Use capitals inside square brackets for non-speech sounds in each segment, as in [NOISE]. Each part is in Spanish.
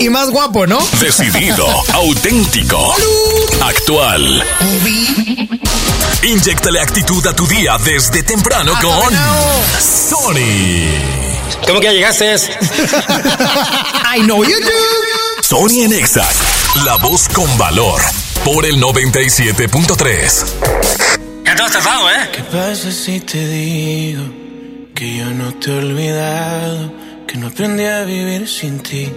Y más guapo, ¿no? Decidido, [LAUGHS] auténtico, actual. Inyectale actitud a tu día desde temprano con Sony. ¿Cómo que ya llegaste? [LAUGHS] I know you do. Sony en Exa, la voz con valor, por el 97.3. Ya te has tardado, ¿eh? ¿Qué pasa si te digo que yo no te he olvidado, que no aprendí a vivir sin ti?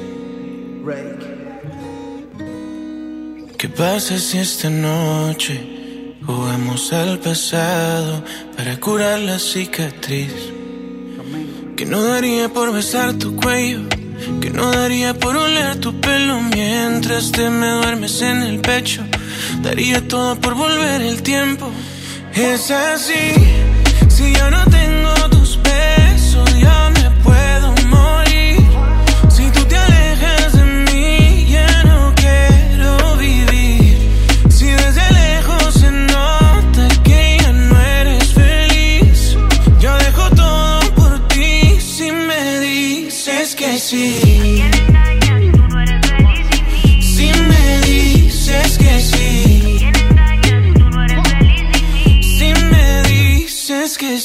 ¿Qué pasa si esta noche jugamos al pasado para curar la cicatriz? Que no daría por besar tu cuello, que no daría por oler tu pelo mientras te me duermes en el pecho. Daría todo por volver el tiempo. Es así, si yo no tengo tus besos, me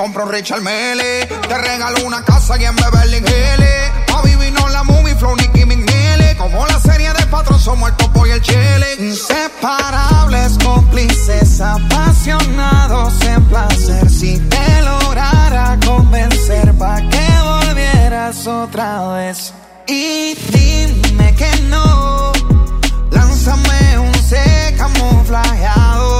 Compro Richard Mele. Te regalo una casa y en Beverly Hills. A vivir no la movie, flow, Nicky McNeely. Como la serie de patrón, somos el topo y el chile. Inseparables, cómplices, apasionados en placer. Si te lograra convencer, pa' que volvieras otra vez. Y dime que no. Lánzame un C camuflajeado.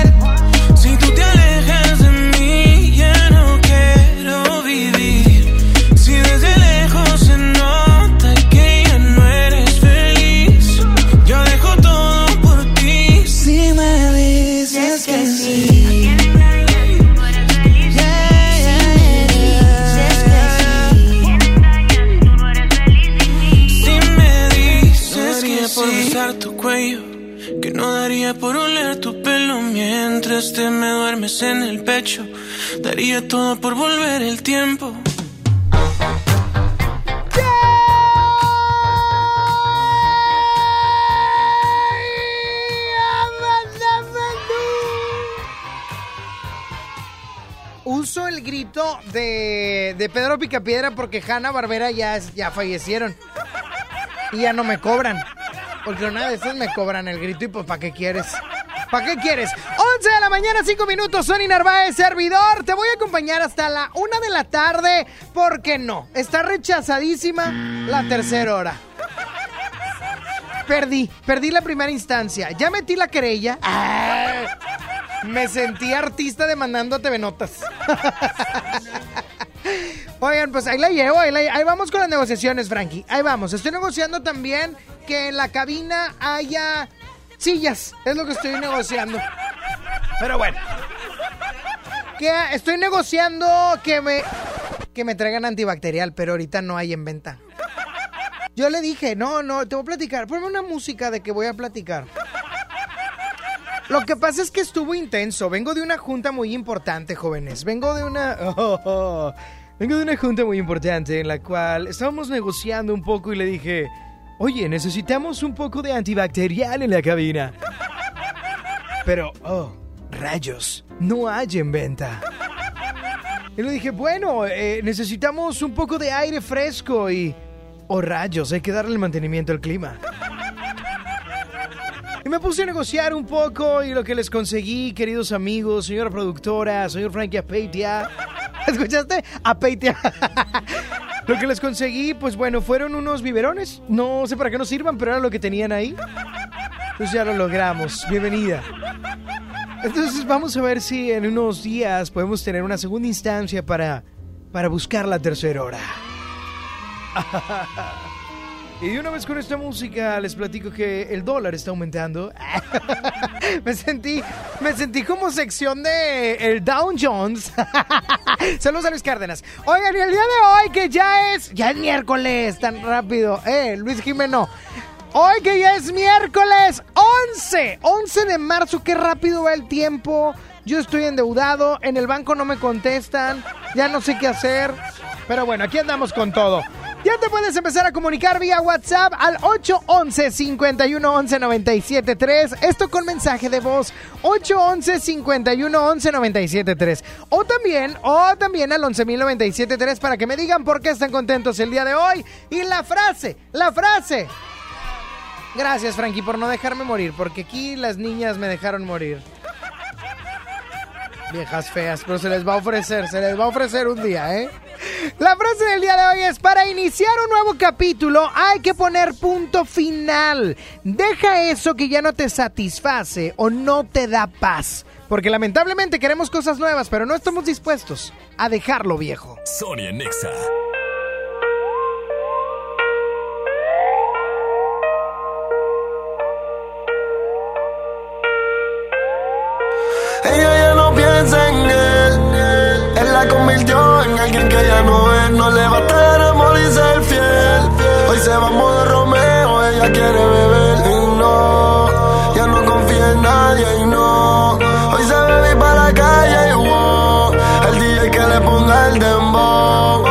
Mientras te me duermes en el pecho, daría todo por volver el tiempo. Uso el grito de, de Pedro Picapiedra porque Hanna Barbera ya, ya fallecieron. Y ya no me cobran. Porque una de esas me cobran el grito y pues ¿para qué quieres? ¿Para qué quieres? 11 de la mañana, 5 minutos, Sony Narváez, servidor. Te voy a acompañar hasta la 1 de la tarde. ¿Por qué no? Está rechazadísima la tercera hora. Perdí, perdí la primera instancia. Ya metí la querella. Me sentí artista demandando a TV Notas. Oigan, pues ahí la llevo, ahí vamos con las negociaciones, Frankie. Ahí vamos. Estoy negociando también que en la cabina haya sillas. Es lo que estoy negociando. Pero bueno. Estoy negociando que me que me traigan antibacterial, pero ahorita no hay en venta. Yo le dije, no, no, te voy a platicar. Ponme una música de que voy a platicar. Lo que pasa es que estuvo intenso. Vengo de una junta muy importante, jóvenes. Vengo de una... [LAUGHS] vengo de una junta muy importante en la cual estábamos negociando un poco y le dije, oye, necesitamos un poco de antibacterial en la cabina. Pero, oh, rayos, no hay en venta. Y le dije, bueno, eh, necesitamos un poco de aire fresco y... Oh, rayos, hay que darle el mantenimiento al clima. Y me puse a negociar un poco y lo que les conseguí, queridos amigos, señora productora, señor Frankie Apeitia. [LAUGHS] ¿Escuchaste? Apeitia. [LAUGHS] lo que les conseguí, pues bueno, fueron unos biberones. No sé para qué nos sirvan, pero era lo que tenían ahí. Pues ya lo logramos. Bienvenida. Entonces vamos a ver si en unos días podemos tener una segunda instancia para, para buscar la tercera hora. [LAUGHS] Y de una vez con esta música les platico que el dólar está aumentando. [LAUGHS] me sentí, me sentí como sección de el Dow Jones. [LAUGHS] Saludos a Luis Cárdenas. Oigan, y el día de hoy que ya es, ya es miércoles, tan rápido. Eh, Luis Jimeno. Hoy que ya es miércoles 11, 11 de marzo, qué rápido va el tiempo. Yo estoy endeudado, en el banco no me contestan, ya no sé qué hacer. Pero bueno, aquí andamos con todo. Ya te puedes empezar a comunicar vía WhatsApp al 811-511-973. Esto con mensaje de voz 811-511-973. O también, o también al 11.097.3 para que me digan por qué están contentos el día de hoy. Y la frase, la frase. Gracias, Frankie, por no dejarme morir, porque aquí las niñas me dejaron morir. Viejas feas, pero se les va a ofrecer, se les va a ofrecer un día, ¿eh? La frase del día de hoy es, para iniciar un nuevo capítulo hay que poner punto final. Deja eso que ya no te satisface o no te da paz. Porque lamentablemente queremos cosas nuevas, pero no estamos dispuestos a dejarlo viejo. Sonia Nexa. Ella ya no piensa en él. Él la convirtió en alguien que ya no es. No le va a estar amor y ser fiel. Hoy se va a modo Romeo. Ella quiere beber y no. Ya no confía en nadie y no. Hoy se bebe para la calle y wow. El día que le ponga el dembow.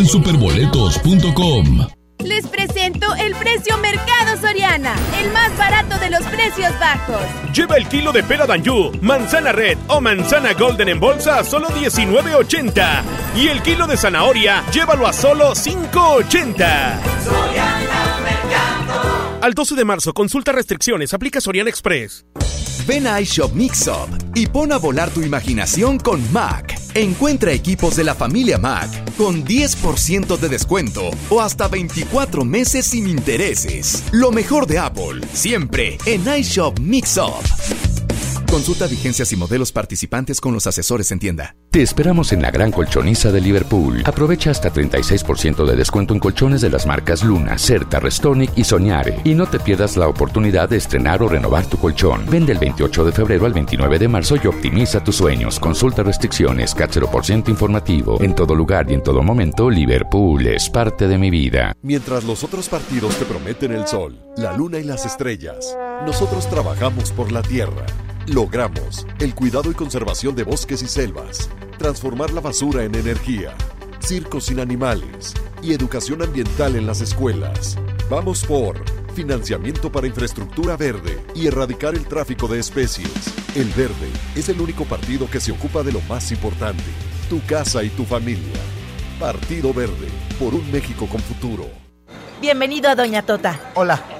En superboletos.com. Les presento el precio Mercado Soriana, el más barato de los precios bajos. Lleva el kilo de pera Danjú, manzana red o manzana golden en bolsa a solo 19.80. Y el kilo de zanahoria, llévalo a solo 5.80. Al 12 de marzo, consulta restricciones, aplica Soriana Express. Ven a iShop Mixup y pon a volar tu imaginación con Mac. Encuentra equipos de la familia Mac con 10% de descuento o hasta 24 meses sin intereses. Lo mejor de Apple, siempre en iShop Mixup. Consulta vigencias y modelos participantes con los asesores en tienda. Te esperamos en la gran colchoniza de Liverpool. Aprovecha hasta 36% de descuento en colchones de las marcas Luna, Certa, Restonic y Soñare. Y no te pierdas la oportunidad de estrenar o renovar tu colchón. Vende el 28 de febrero al 29 de marzo y optimiza tus sueños. Consulta restricciones, CAT 0% informativo. En todo lugar y en todo momento, Liverpool es parte de mi vida. Mientras los otros partidos te prometen el sol, la luna y las estrellas, nosotros trabajamos por la tierra. Logramos el cuidado y conservación de bosques y selvas, transformar la basura en energía, circos sin animales y educación ambiental en las escuelas. Vamos por financiamiento para infraestructura verde y erradicar el tráfico de especies. El Verde es el único partido que se ocupa de lo más importante, tu casa y tu familia. Partido Verde, por un México con futuro. Bienvenido a Doña Tota. Hola.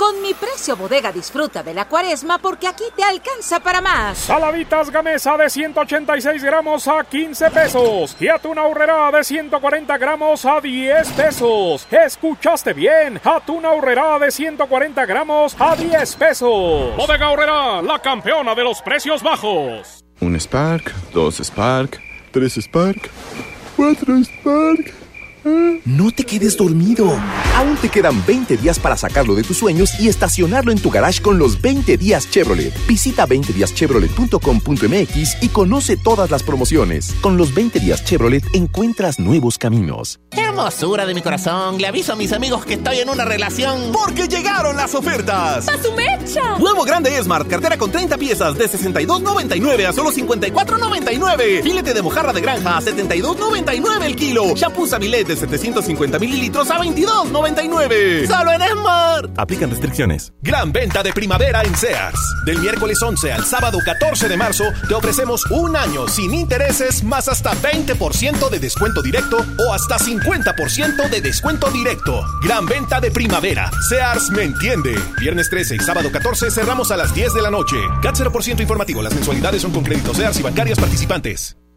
Con mi precio bodega disfruta de la cuaresma porque aquí te alcanza para más. Saladitas Gamesa de 186 gramos a 15 pesos. Y atún ahorrera de 140 gramos a 10 pesos. ¿Escuchaste bien? Atún ahorrera de 140 gramos a 10 pesos. Bodega ahorrera, la campeona de los precios bajos. Un Spark, dos Spark, tres Spark, cuatro Spark. No te quedes dormido. Aún te quedan 20 días para sacarlo de tus sueños y estacionarlo en tu garage con los 20 días Chevrolet. Visita 20díaschevrolet.com.mx y conoce todas las promociones. Con los 20 días Chevrolet encuentras nuevos caminos. Hermosura de mi corazón, le aviso a mis amigos que estoy en una relación. Porque llegaron las ofertas. ¡A su mecha! Nuevo grande Smart, cartera con 30 piezas de 62.99 a solo 54.99. Filete de mojarra de granja a 72.99 el kilo. Shampoo Sabilet de 750 mililitros a 22.99. Solo en Smart. Aplican restricciones. Gran venta de primavera en Sears. Del miércoles 11 al sábado 14 de marzo te ofrecemos un año sin intereses más hasta 20% de descuento directo o hasta 50% de descuento directo. Gran venta de primavera. Sears me entiende. Viernes 13 y sábado 14 cerramos a las 10 de la noche. CAT 0% informativo. Las mensualidades son con créditos Sears y bancarias participantes.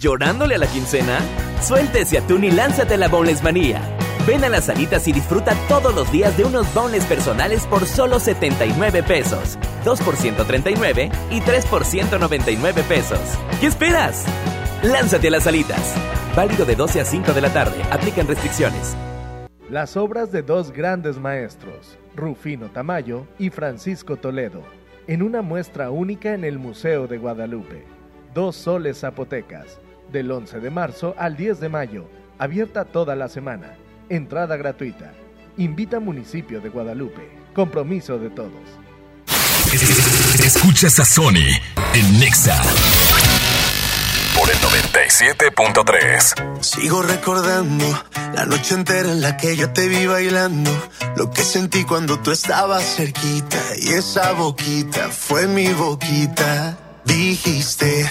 ¿Llorándole a la quincena? Suéltese atún y lánzate a la Boneless Manía. Ven a las salitas y disfruta todos los días de unos boneless personales por solo 79 pesos. 2 por 139 y 3 por 199 pesos. ¿Qué esperas? Lánzate a las salitas. Válido de 12 a 5 de la tarde. Aplican restricciones. Las obras de dos grandes maestros, Rufino Tamayo y Francisco Toledo, en una muestra única en el Museo de Guadalupe. Dos soles zapotecas, del 11 de marzo al 10 de mayo. Abierta toda la semana. Entrada gratuita. Invita municipio de Guadalupe. Compromiso de todos. Escuchas a Sony en Nexa por el 97.3. Sigo recordando la noche entera en la que yo te vi bailando. Lo que sentí cuando tú estabas cerquita. Y esa boquita fue mi boquita. Dijiste,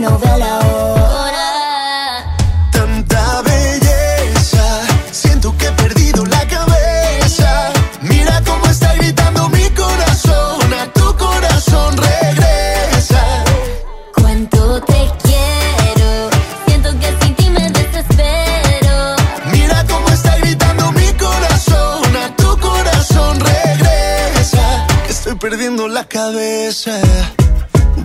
no veo la hora. Tanta belleza, siento que he perdido la cabeza. Mira cómo está gritando mi corazón, a tu corazón regresa. Cuánto te quiero, siento que sin ti me desespero. Mira cómo está gritando mi corazón, a tu corazón regresa. Que estoy perdiendo la cabeza.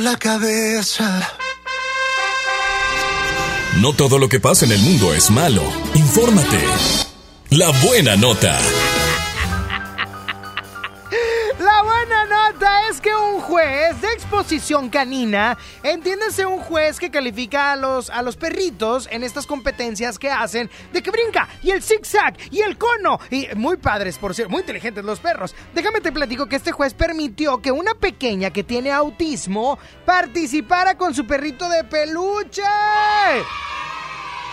La cabeza. No todo lo que pasa en el mundo es malo. Infórmate. La buena nota. La buena nota es que un juez de exposición canina, entiéndase un juez que califica a los, a los perritos en estas competencias que hacen de que brinca y el zigzag y el cono. Y muy padres, por cierto, muy inteligentes los perros. Déjame te platico que este juez permitió que una pequeña que tiene autismo participara con su perrito de peluche.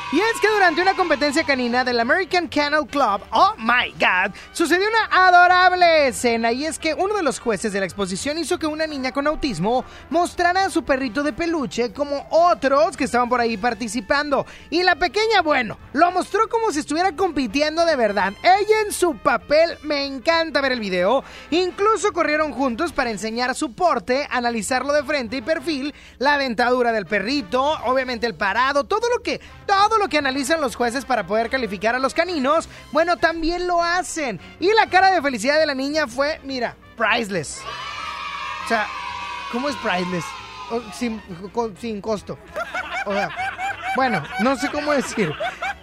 Y es que durante una competencia canina del American Kennel Club, oh my god, sucedió una adorable escena y es que uno de los jueces de la exposición hizo que una niña con autismo mostrara a su perrito de peluche como otros que estaban por ahí participando. Y la pequeña, bueno, lo mostró como si estuviera compitiendo de verdad. Ella en su papel, me encanta ver el video. Incluso corrieron juntos para enseñar su porte, analizarlo de frente y perfil, la dentadura del perrito, obviamente el parado, todo lo que, todo lo que analizan los jueces para poder calificar a los caninos, bueno, también lo hacen. Y la cara de felicidad de la niña fue, mira, priceless. O sea, ¿cómo es priceless? Sin, sin costo. O sea, bueno, no sé cómo decir.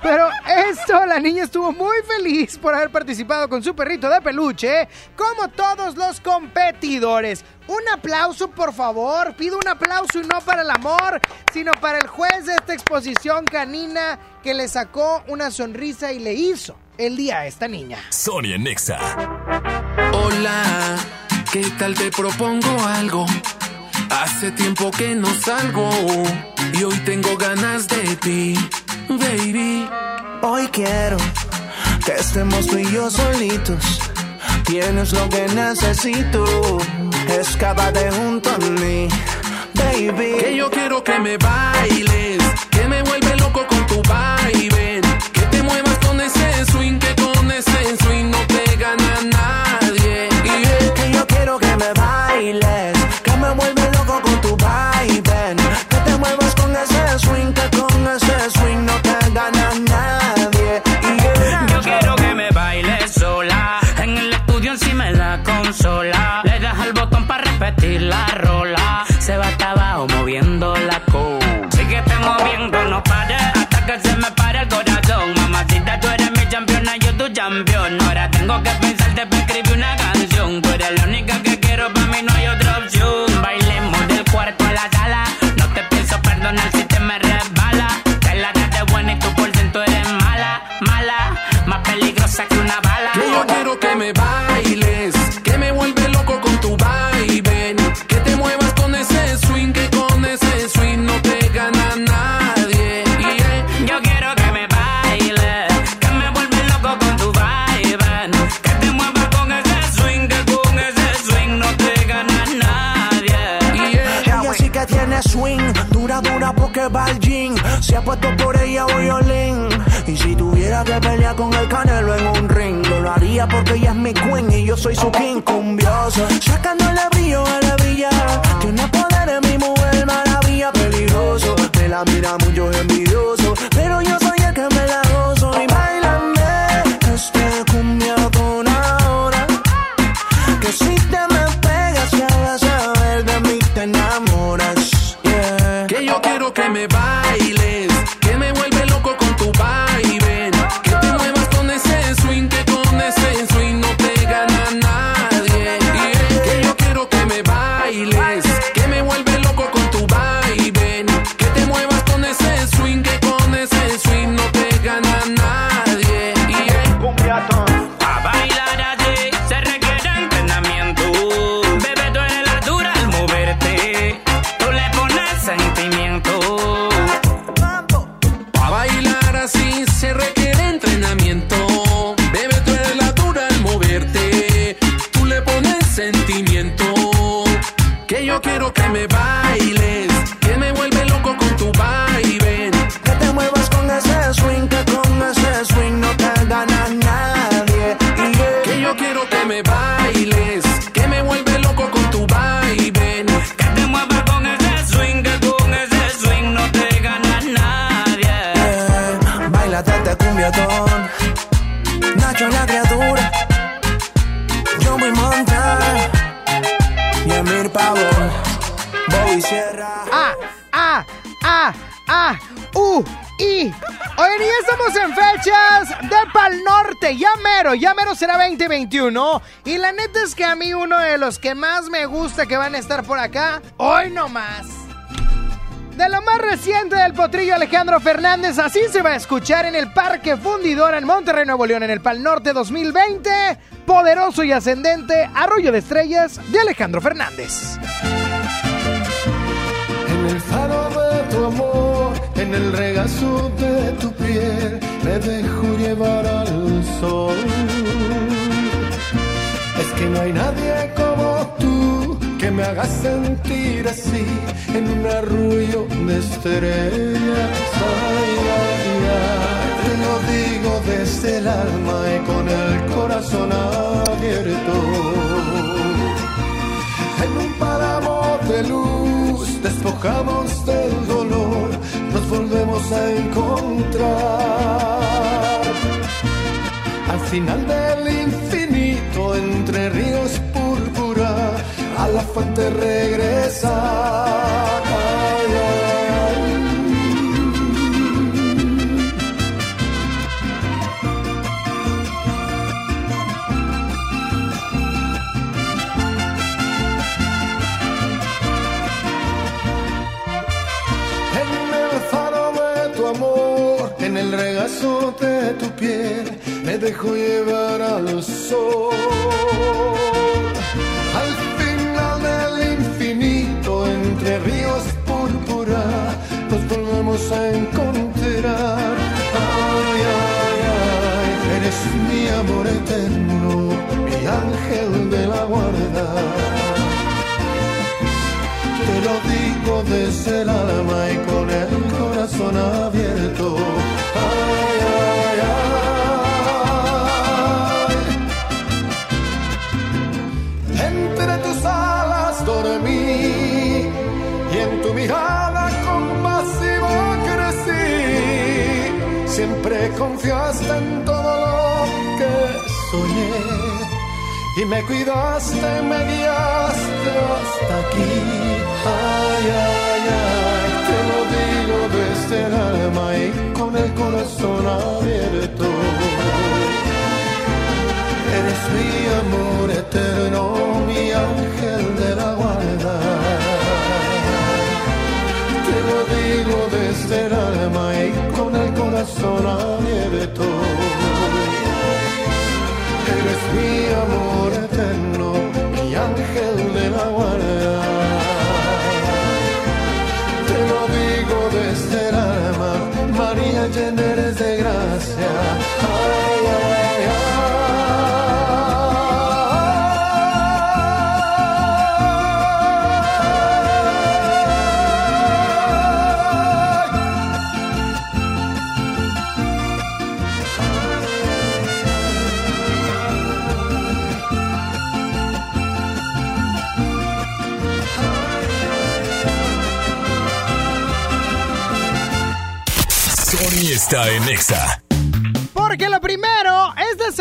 Pero esto, la niña estuvo muy feliz por haber participado con su perrito de peluche, como todos los competidores. Un aplauso, por favor. Pido un aplauso y no para el amor, sino para el juez de esta exposición canina que le sacó una sonrisa y le hizo el día a esta niña. Sonia Nexa. Hola, ¿qué tal te propongo algo? Hace tiempo que no salgo y hoy tengo ganas de ti, baby. Hoy quiero que estemos tú y yo solitos. Tienes lo que necesito. Escápate junto a mí, baby. Que yo quiero que me bailes, que me vuelve loco con tu baile. Tengo que pensarte para escribir una canción. Tú eres la única que quiero, para mí no hay otra opción. Bailemos del cuarto a la sala. No te pienso perdonar si dura porque va al gym. Se ha puesto por ella violín. Y si tuviera que pelear con el canelo en un ring, lo haría porque ella es mi queen y yo soy su king cumbioso. Sacándole brillo a la brilla. Tiene poder en mi mujer, maravilla, peligroso. Me la mira mucho envidioso, pero Que yo quiero que me bailes, La criatura. Yo voy montar. Y Emir Pavón. Bobby Sierra. Ah, ah, ah, ah, uh, y. Oigan, y ya estamos en fechas de Pal Norte. Ya mero, ya mero será 2021. Y la neta es que a mí uno de los que más me gusta que van a estar por acá, hoy no más. De lo más reciente del potrillo Alejandro Fernández, así se va a escuchar en el Parque Fundidora en Monterrey, Nuevo León, en el Pal Norte 2020. Poderoso y ascendente Arroyo de Estrellas de Alejandro Fernández. En el faro de tu amor, en el regazo de tu piel, me dejo llevar al sol. Es que no hay nadie como tú que me haga sentir así en un arrullo de estrellas. Ay, ay, ay, te lo digo desde el alma y con el corazón abierto. En un páramo de luz, despojamos del dolor, nos volvemos a encontrar. Al final del infinito, entre ríos la fuente regresa. Ay, ay, En el faro de tu amor, en el regazo de tu piel, me dejo llevar al sol. Entre ríos púrpura, nos volvemos a encontrar. Ay, ay, ay, eres mi amor eterno, mi ángel de la guarda. Te lo digo desde el alma y con el corazón abierto. Confiaste en todo lo que soñé y me cuidaste, me guiaste hasta aquí. Ay, ay, ay, te lo digo desde el alma y con el corazón abierto. Eres mi amor eterno, corazón abierto. Eres mi amor Sony está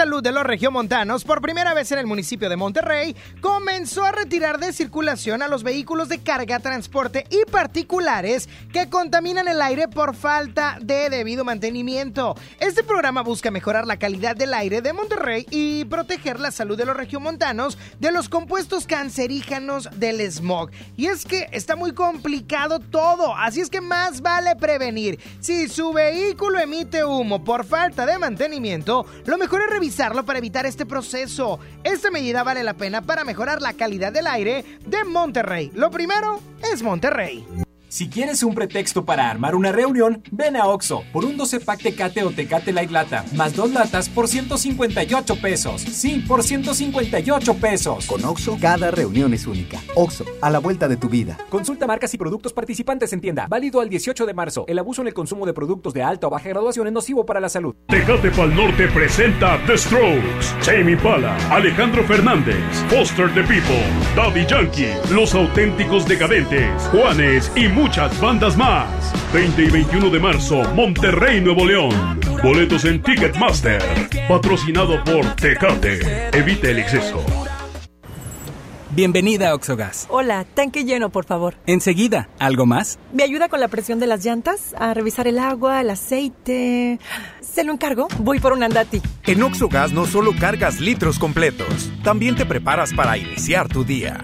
salud de los regiomontanos. Por primera vez en el municipio de Monterrey, comenzó a retirar de circulación a los vehículos de carga, transporte y particulares que contaminan el aire por falta de debido mantenimiento. Este programa busca mejorar la calidad del aire de Monterrey y proteger la salud de los regiomontanos de los compuestos cancerígenos del smog. Y es que está muy complicado todo, así es que más vale prevenir. Si su vehículo emite humo por falta de mantenimiento, lo mejor es revisarlo para evitar este proceso. Esta medida vale la pena para mejorar la calidad del aire de Monterrey. Lo primero es Monterrey. Si quieres un pretexto para armar una reunión, ven a Oxo por un 12 pack Tecate o Tecate Light Lata, más dos latas por 158 pesos. Sí, por 158 pesos. Con Oxo, cada reunión es única. Oxo, a la vuelta de tu vida. Consulta marcas y productos participantes en tienda. Válido al 18 de marzo. El abuso en el consumo de productos de alta o baja graduación es nocivo para la salud. Tecate Pal Norte presenta The Strokes, Jamie Pala, Alejandro Fernández, Foster the People, Daddy Yankee, Los Auténticos Decadentes, Juanes y muchas bandas más. 20 y 21 de marzo, Monterrey, Nuevo León. Boletos en Ticketmaster. Patrocinado por Tecate. Evita el exceso. Bienvenida a Oxogas. Hola, tanque lleno, por favor. Enseguida, ¿algo más? ¿Me ayuda con la presión de las llantas? A revisar el agua, el aceite. ¿Se lo encargo? Voy por un andati. En Oxogas no solo cargas litros completos, también te preparas para iniciar tu día.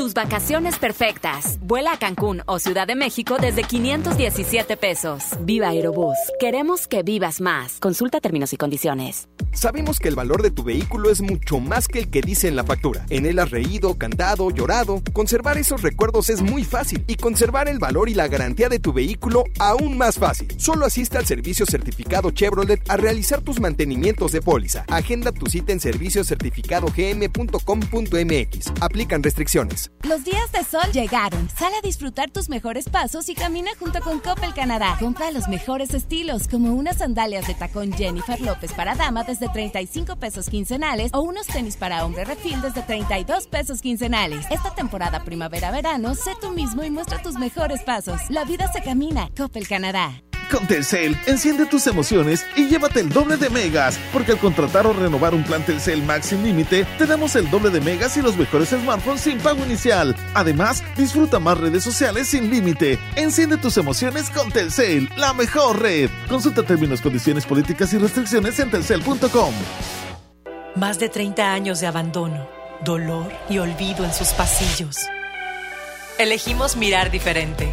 Tus vacaciones perfectas. Vuela a Cancún o Ciudad de México desde 517 pesos. Viva Aerobús. Queremos que vivas más. Consulta términos y condiciones. Sabemos que el valor de tu vehículo es mucho más que el que dice en la factura. En él has reído, cantado, llorado. Conservar esos recuerdos es muy fácil y conservar el valor y la garantía de tu vehículo aún más fácil. Solo asiste al servicio certificado Chevrolet a realizar tus mantenimientos de póliza. Agenda tu cita en serviciocertificadogm.com.mx. Aplican restricciones. Los días de sol llegaron. Sal a disfrutar tus mejores pasos y camina junto con Coppel Canadá. Compra los mejores estilos, como unas sandalias de tacón Jennifer López para dama desde 35 pesos quincenales o unos tenis para hombre refil desde 32 pesos quincenales. Esta temporada primavera-verano, sé tú mismo y muestra tus mejores pasos. La vida se camina. Coppel Canadá. Con Telcel, enciende tus emociones y llévate el doble de megas, porque al contratar o renovar un plan Telcel Max sin límite, te damos el doble de megas y los mejores smartphones sin pago inicial. Además, disfruta más redes sociales sin límite. Enciende tus emociones con Telcel, la mejor red. Consulta términos, condiciones políticas y restricciones en telcel.com. Más de 30 años de abandono, dolor y olvido en sus pasillos. Elegimos mirar diferente.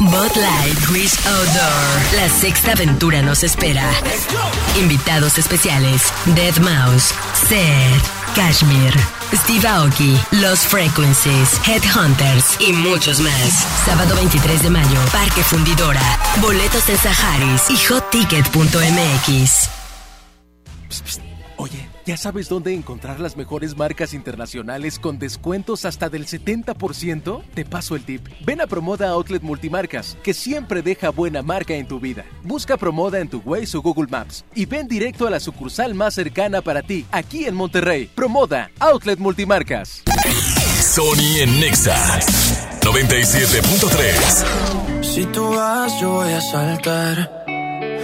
Bud Light Wish Outdoor. La sexta aventura nos espera. Invitados especiales: Dead Mouse, Seth, Kashmir, Steve Aoki, Los Frequencies, Headhunters y muchos más. Sábado 23 de mayo, Parque Fundidora. Boletos en Saharis y hotticket.mx. ¿ya sabes dónde encontrar las mejores marcas internacionales con descuentos hasta del 70%? Te paso el tip. Ven a Promoda Outlet Multimarcas, que siempre deja buena marca en tu vida. Busca Promoda en tu Waze o Google Maps y ven directo a la sucursal más cercana para ti, aquí en Monterrey. Promoda Outlet Multimarcas. Sony en Nexa 97.3. Si tú vas, yo voy a saltar.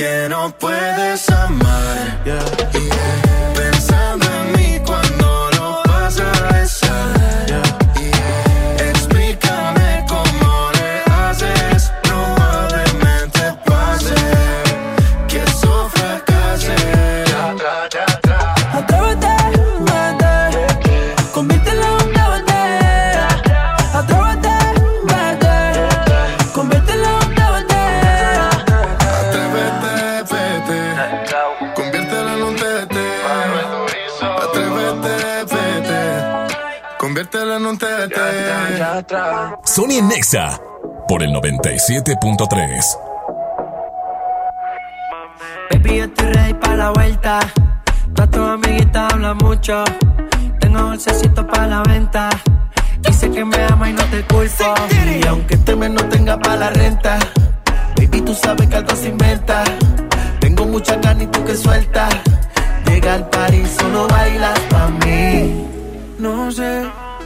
que no puedes amar. Yeah. Pensando Sony Nexa por el 97.3. Baby, yo estoy ready para la vuelta. Todas tus amiguitas hablan mucho. Tengo dulcecito para la venta. Dice que me ama y no te culpo. Y aunque este mes no tenga para la renta, baby, tú sabes que algo se inventa. Tengo mucha ganas y tú que sueltas. Llega al party, solo bailas pa' mí. No sé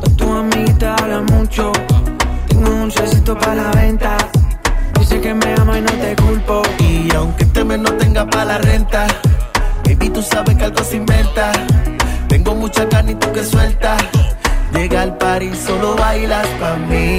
Todas tus amiguitas hablan mucho. Tengo un dulcecito para la venta. Dice que me ama y no te culpo. Y aunque este mes no tenga para la renta, baby, tú sabes que algo se inventa. Tengo mucha ganas y tú que sueltas. Llega al party, solo bailas pa' mí.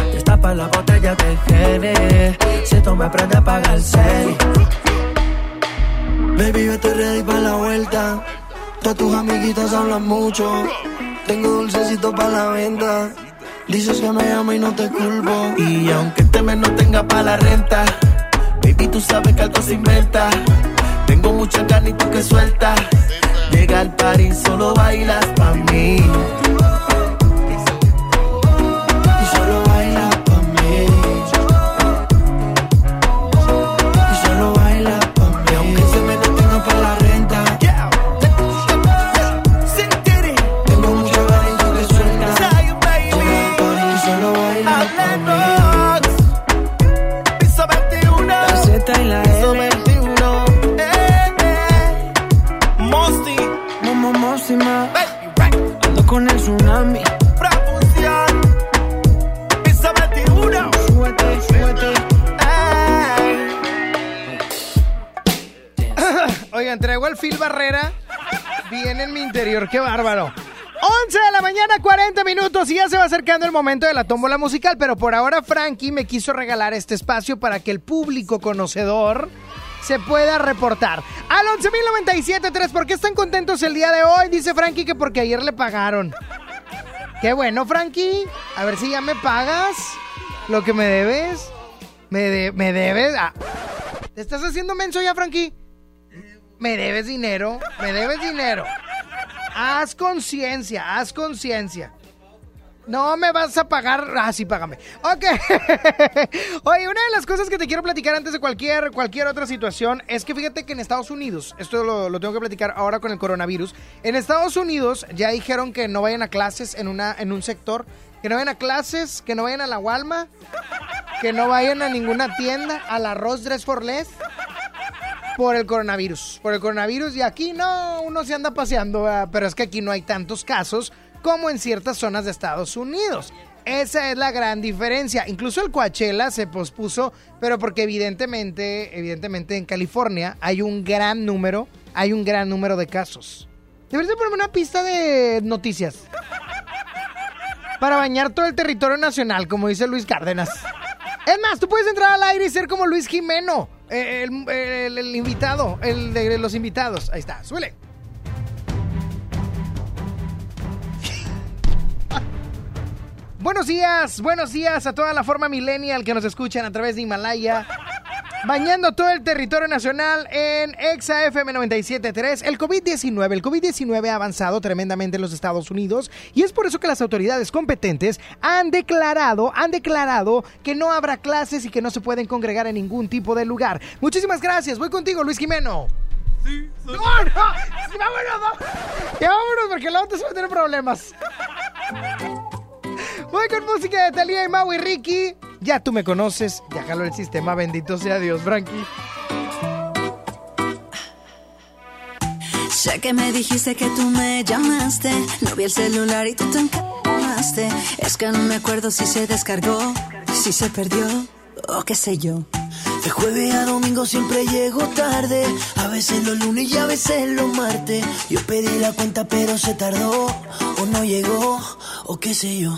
Tapa la botella de Henny. Si tú me aprendes a pagar el celi. Baby, yo estoy ready para la vuelta. Todas tus amiguitas hablan mucho. Tengo dulcecito para la venta. Dices que me amo y no te culpo. Y aunque este mes no tenga para la renta, baby, tú sabes que algo se inventa. Tengo mucha ganas y tú que sueltas. Llega al party, solo bailas pa' mí. Mosima. Ando con el tsunami. Profusión. Piso 21. Súbete, súbete. Oigan, traigo al Phil Barrera. Viene en mi interior, qué bárbaro. 11 de la mañana, 40 minutos y ya se va acercando el momento de la tómbola musical, pero por ahora Frankie me quiso regalar este espacio para que el público conocedor se pueda reportar. Al 11.097.3, ¿por qué están contentos el día de hoy? Dice Frankie que porque ayer le pagaron. Qué bueno, Frankie. A ver si ya me pagas lo que me debes. Me, me debes. Ah, ¿Te estás haciendo menso ya, Frankie? Me debes dinero. Me debes dinero. Haz conciencia, haz conciencia. No me vas a pagar. Ah, sí, págame. Ok. [LAUGHS] Oye, una de las cosas que te quiero platicar antes de cualquier, cualquier otra situación es que fíjate que en Estados Unidos, esto lo, lo tengo que platicar ahora con el coronavirus. En Estados Unidos ya dijeron que no vayan a clases en, una, en un sector, que no vayan a clases, que no vayan a la Walmart, que no vayan a ninguna tienda, al arroz Dress for Less por el coronavirus. Por el coronavirus y aquí no, uno se anda paseando, pero es que aquí no hay tantos casos como en ciertas zonas de Estados Unidos. Esa es la gran diferencia. Incluso el Coachella se pospuso, pero porque evidentemente, evidentemente en California hay un gran número, hay un gran número de casos. Deberías de ponerme una pista de noticias. Para bañar todo el territorio nacional, como dice Luis Cárdenas. Es más, tú puedes entrar al aire y ser como Luis Jimeno, eh, el, el- el invitado, el de los invitados. Ahí está, suele. Buenos días, buenos días a toda la forma millennial que nos escuchan a través de Himalaya. Bañando todo el territorio nacional en Exa FM 97.3. El COVID-19, el COVID-19 ha avanzado tremendamente en los Estados Unidos y es por eso que las autoridades competentes han declarado, han declarado que no habrá clases y que no se pueden congregar en ningún tipo de lugar. Muchísimas gracias. Voy contigo, Luis Jimeno. Sí, No, no, vámonos, no. Ya vámonos porque la otra se va a tener problemas. Voy con música de Talía y Mau y Ricky. Ya tú me conoces, ya jaló el sistema, bendito sea Dios, Frankie. Sé que me dijiste que tú me llamaste, no vi el celular y tú te encamaste. Es que no me acuerdo si se descargó, si se perdió o qué sé yo. De jueves a domingo siempre llego tarde, a veces los lunes y a veces los martes. Yo pedí la cuenta pero se tardó, o no llegó, o qué sé yo.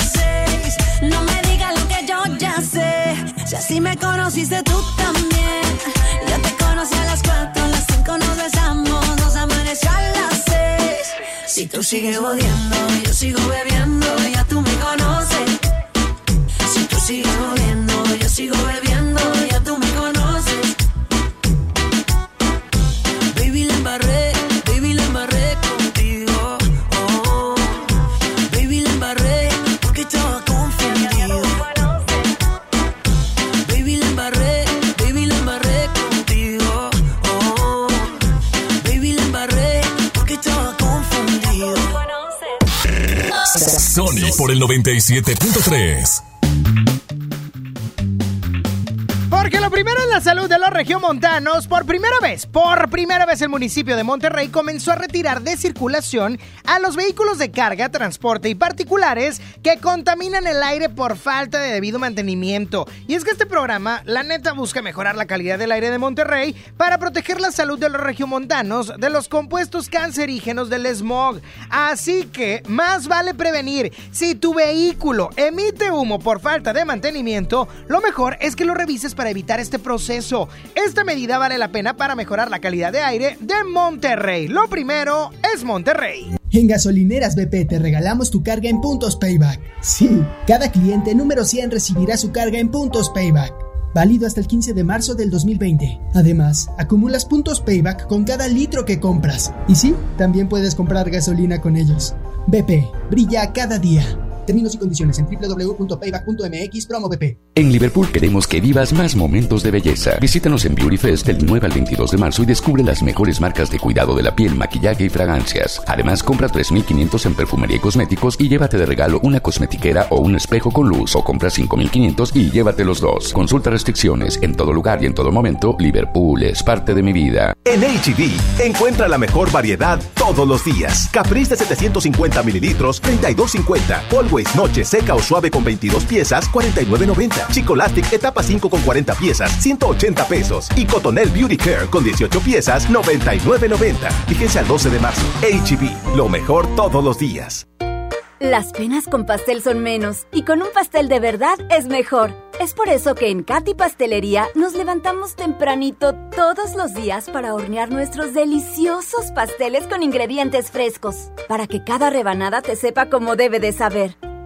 Si me conociste tú también. Yo te conocí a las 4, a las 5 nos besamos, nos amaneció a las 6. Si tú sigues odiando, yo sigo bebiendo, ya tú me conoces. Si tú sigues odiando, yo sigo bebiendo, por el 97.3. Porque lo primero es la salud de los regiomontanos. Por primera vez, por primera vez el municipio de Monterrey comenzó a retirar de circulación a los vehículos de carga, transporte y particulares que contaminan el aire por falta de debido mantenimiento. Y es que este programa, la neta, busca mejorar la calidad del aire de Monterrey para proteger la salud de los regiomontanos de los compuestos cancerígenos del smog. Así que más vale prevenir. Si tu vehículo emite humo por falta de mantenimiento, lo mejor es que lo revises para evitar este proceso. Esta medida vale la pena para mejorar la calidad de aire de Monterrey. Lo primero es Monterrey. En Gasolineras BP te regalamos tu carga en puntos payback. Sí, cada cliente número 100 recibirá su carga en puntos payback. Válido hasta el 15 de marzo del 2020. Además, acumulas puntos payback con cada litro que compras. Y sí, también puedes comprar gasolina con ellos. BP, brilla cada día. Términos y condiciones en www.payback.mx promo pp. En Liverpool queremos que vivas más momentos de belleza. Visítanos en Beauty Fest del 9 al 22 de marzo y descubre las mejores marcas de cuidado de la piel, maquillaje y fragancias. Además, compra 3.500 en perfumería y cosméticos y llévate de regalo una cosmetiquera o un espejo con luz o compra 5.500 y llévate los dos. Consulta restricciones en todo lugar y en todo momento. Liverpool es parte de mi vida. En HB, encuentra la mejor variedad todos los días. Caprice de 750 mililitros, 32.50. Always Noche seca o suave con 22 piezas, 49.90. Chicolastic etapa 5 con 40 piezas, 180 pesos. Y Cotonel Beauty Care con 18 piezas, 99.90. Fíjense al 12 de marzo. HB, lo mejor todos los días. Las penas con pastel son menos y con un pastel de verdad es mejor. Es por eso que en Katy Pastelería nos levantamos tempranito todos los días para hornear nuestros deliciosos pasteles con ingredientes frescos, para que cada rebanada te sepa como debe de saber.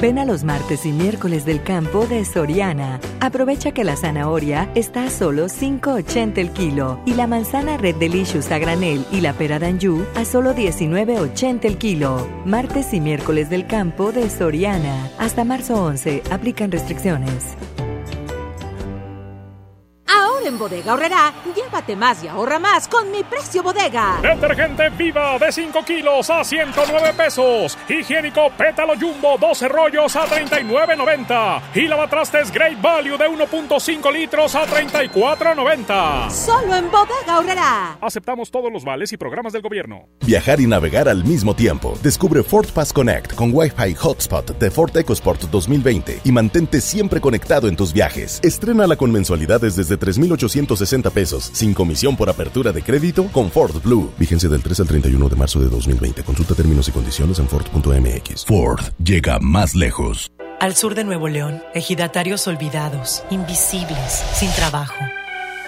Ven a los martes y miércoles del campo de Soriana. Aprovecha que la zanahoria está a solo 5.80 el kilo y la manzana Red Delicious a granel y la pera d'Anjou a solo 19.80 el kilo. Martes y miércoles del campo de Soriana. Hasta marzo 11. Aplican restricciones. En Bodega Horrera, llévate más y ahorra más con mi precio bodega. Detergente Viva de 5 kilos a 109 pesos. Higiénico Pétalo Jumbo 12 rollos a 39.90. Y lavatrastes Great Value de 1.5 litros a 34.90. Solo en Bodega Horrera. Aceptamos todos los vales y programas del gobierno. Viajar y navegar al mismo tiempo. Descubre Ford Pass Connect con Wi-Fi Hotspot de Ford EcoSport 2020 y mantente siempre conectado en tus viajes. Estrénala con mensualidades desde 3,860 pesos, sin comisión por apertura de crédito con Ford Blue. Vigencia del 3 al 31 de marzo de 2020. Consulta términos y condiciones en Ford.mx. Ford llega más lejos. Al sur de Nuevo León, ejidatarios olvidados, invisibles, sin trabajo.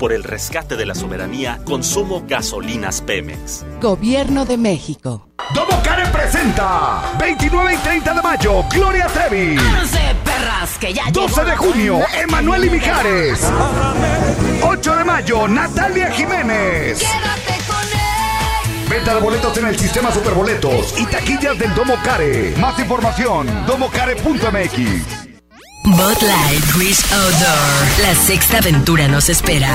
Por el rescate de la soberanía, consumo gasolinas Pemex. Gobierno de México. Domo Karen presenta 29 y 30 de mayo, Gloria Trevi. perras, que ya 12 de junio, Emanuel y Mijares. 8 de mayo, Natalia Jiménez. Quédate con él. Venta de boletos en el sistema Superboletos y taquillas del Domo Care. Más información, domocare.mx. Bud Light Wish Outdoor. La sexta aventura nos espera.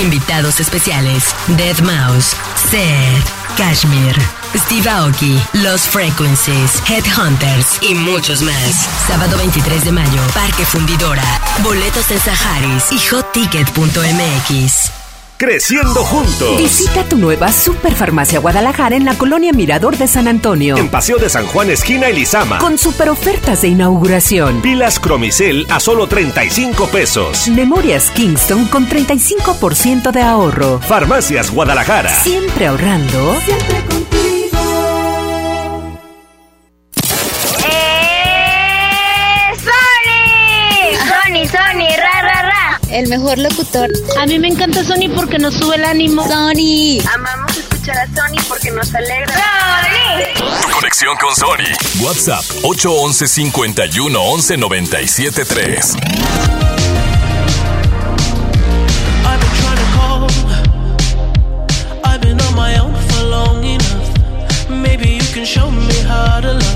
Invitados especiales: Dead Mouse, Seth, Kashmir, Steve Aoki, Los Frequencies, Headhunters y muchos más. Sábado 23 de mayo, Parque Fundidora. Boletos en Saharis y hotticket.mx. Creciendo juntos. Visita tu nueva Superfarmacia Guadalajara en la colonia Mirador de San Antonio. En Paseo de San Juan, esquina Elizama. Con super ofertas de inauguración. Pilas Cromicel a solo 35 pesos. Memorias Kingston con 35% de ahorro. Farmacias Guadalajara. Siempre ahorrando. Siempre contigo. El mejor locutor. A mí me encanta Sony porque nos sube el ánimo. Sony. Amamos escuchar a Sony porque nos alegra. ¡Sony! Conexión con Sony. WhatsApp 811 51 11 97 3. I've been trying to call. I've been on my own for long enough. Maybe you can show me how to love.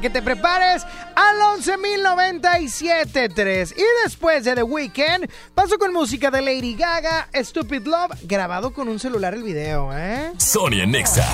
que te prepares al 11.097.3. Y después de The Weeknd, paso con música de Lady Gaga, Stupid Love, grabado con un celular el video, ¿eh? Sonia Nexa.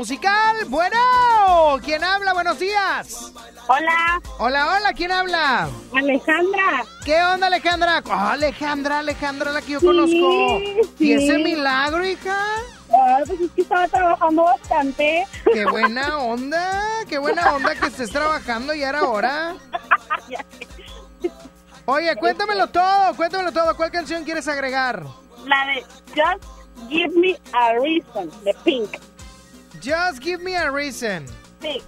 Musical. Bueno, ¿quién habla? Buenos días. Hola. Hola, hola, ¿quién habla? Alejandra. ¿Qué onda, Alejandra? Oh, Alejandra, Alejandra, la que yo conozco. ¿Y ese milagro, hija? Ay, pues es que estaba trabajando bastante. Qué buena onda, qué buena onda que estés trabajando y era hora. [LAUGHS] Oye, cuéntamelo todo, cuéntamelo todo. ¿Cuál canción quieres agregar? La de Just Give Me a Reason, de Pink. Just give me a reason. Sí,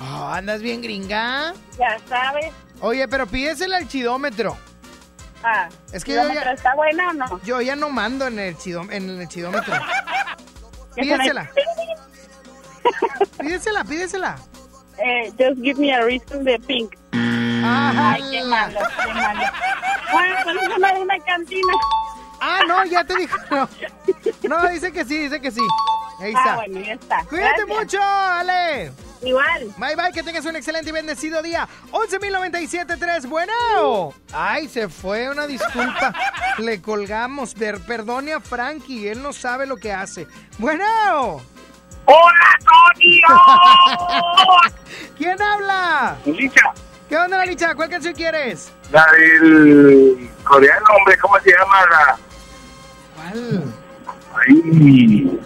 Oh, ¿Andas bien gringa? ya sabes. Oye, pero pídesela al chidómetro. Ah, Es que yo ¿kilómetro ya, ¿Está buena o no? yo ya no mando en el, chidó- en el chidómetro. [LAUGHS] Pídesela. [LAUGHS] Pídesela, pídesela. Eh, Just Give Me a Reason, de Pink. Ay, qué malo, qué malo. Bueno, pues es una de una cantina. Ah, no, ya te dijo. No, no dice que sí, dice que sí. Ahí está. Ah, bueno, ya está. Cuídate Gracias. mucho, Ale. Igual. Bye, bye, que tengas un excelente y bendecido día. 11.097.3, bueno. Ay, se fue, una disculpa. [LAUGHS] Le colgamos. Per- perdone a Frankie, él no sabe lo que hace. Bueno. ¡Hola, Tonio! [LAUGHS] ¿Quién habla? Licha. ¿Qué onda, la Licha? ¿Cuál canción quieres? La del coreano, hombre, ¿cómo se llama la? ¿Cuál? Ay,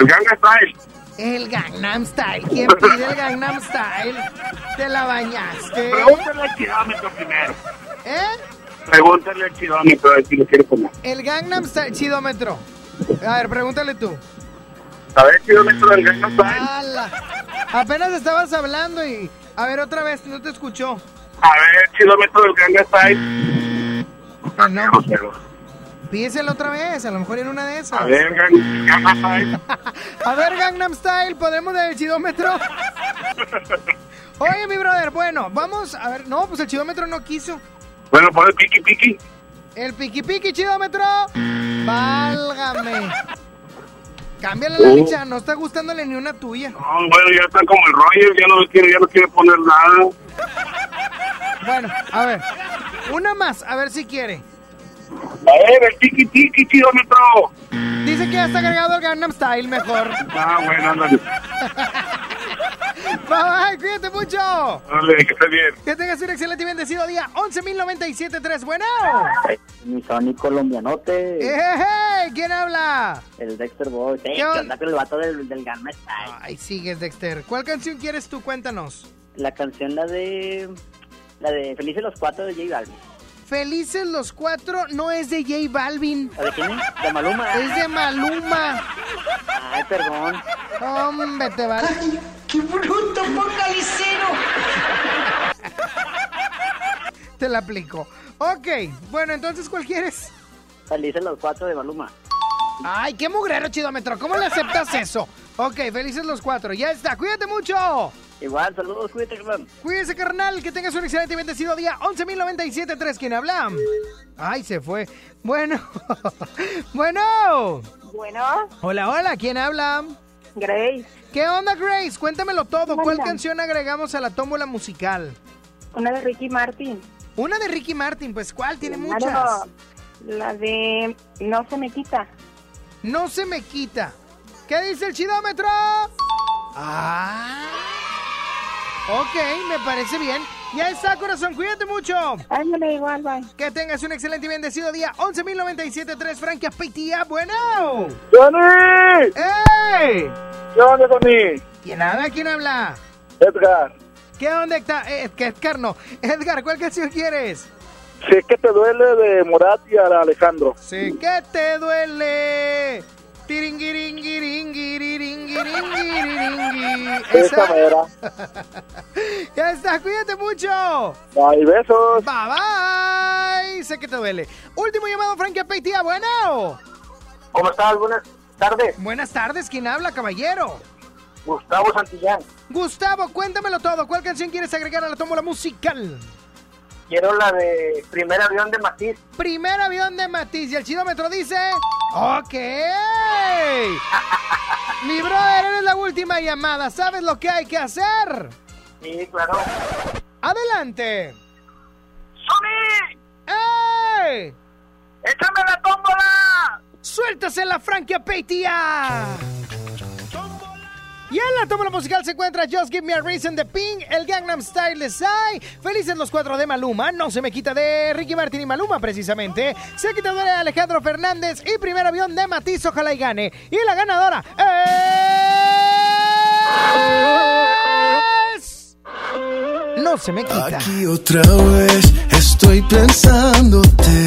el Gangnam Style. El Gangnam Style. ¿Quién pide el Gangnam Style? ¿Te la bañaste? Pregúntale al kilómetro primero. ¿Eh? Pregúntale al kilómetro a ver si lo quiere comer. El Gangnam Style, chidómetro. A ver, pregúntale tú. A ver, kilómetro del Gangnam Style. ¡Hala! Apenas estabas hablando y... A ver, otra vez, no te escuchó. A ver, kilómetro del Gangnam Style. No. Pídeselo otra vez, a lo mejor en una de esas. A ver, Gan- Gangnam Style. [LAUGHS] A ver, Gangnam Style, ¿podemos del chidómetro? [LAUGHS] Oye, mi brother, bueno, vamos a ver. No, pues el chidómetro no quiso. Bueno, pon el piqui piqui. El piqui piqui chidómetro. Válgame. Cámbiale la Oh. licha, no está gustándole ni una tuya. No, bueno, ya está como el Roger, ya no quiere, ya no quiere poner nada. Bueno, a ver. Una más, a ver si quiere. A ver, el piqui piqui, kilómetro. Dice que ya está agregado el Gangnam Style mejor. Ah, bueno, ándale. [LAUGHS] Bye, bye, cuídate mucho. Ándale, que esté bien. Que tengas un excelente y bendecido día. 11.097.3, bueno. Mi Sony colombianote. Eh, eh, ¿Quién habla? El Dexter Boy. ¿Qué ¿Qué onda con el vato del, del Gangnam Style? Ay, sigues, Dexter. ¿Cuál canción quieres tú? Cuéntanos. La canción, la de... La de Felices los Cuatro de J Balvin. Felices los cuatro no es de J Balvin. ¿O de quién es? De Maluma. Es de Maluma. Ay, perdón. Hombre, te vale. ¡Qué bruto, focalicero! Te la aplico. Ok, bueno, entonces, ¿cuál quieres? Felices los Cuatro de Maluma. Ay, qué mugrero, chidómetro. ¿Cómo le aceptas eso? Ok, felices los cuatro. Ya está. Cuídate mucho. Igual, saludos, cuídate, carnal. Cuídese, carnal. Que tengas un excelente y bendecido día. 11.097.3. ¿Quién habla? Ay, se fue. Bueno. [LAUGHS] bueno. Bueno, Hola, hola. ¿Quién habla? Grace. ¿Qué onda, Grace? Cuéntamelo todo. ¿Cuál canción agregamos a la tómbola musical? Una de Ricky Martin. Una de Ricky Martin. Pues, ¿cuál? Tiene muchas. Claro, La de No se me quita. No se me quita. ¿Qué dice el chidómetro? Ah. Ok, me parece bien. Ya está, corazón. Cuídate mucho. Ándale, igual, bye. Que tengas un excelente y bendecido día. 11.097.3 Frankia Peitia. Bueno. ¡Johnny! ¡Ey! ¿Qué onda, Johnny? ¿Quién habla? ¿Quién habla? Edgar, ¿Qué onda, Edgar? Eh, que Edgar no. Edgar, ¿cuál canción quieres? sé que te duele de Morat y a Alejandro. Sé que te duele. Esa. [LAUGHS] Ya está, cuídate mucho. Bye, besos. Bye bye. Sé que te duele. Último llamado, Frankie. Bueno. ¿Cómo estás? Buenas tardes. Buenas tardes. ¿Quién habla, caballero? Gustavo Santillán. Gustavo, cuéntamelo todo. ¿Cuál canción quieres agregar a la tómbola musical? Quiero la de Primer Avión de Matiz. Primer avión de Matiz. Y el chidómetro dice... Ok. [LAUGHS] Mi brother, eres la última llamada. ¿Sabes lo que hay que hacer? Sí, claro. Adelante. ¡Sony! ¡Ey! ¡Échame la tómbola! Suéltase la franquia Peitia. Y en la tómbola musical se encuentra Just Give Me a Reason de Pink, el Gangnam Style de Psy, Felices los cuatro de Maluma, No se me quita de Ricky Martin y Maluma precisamente, Se quita de Alejandro Fernández y Primer Avión de Matiz, ojalá y gane. Y la ganadora es... No se me quita. Aquí otra vez estoy pensándote,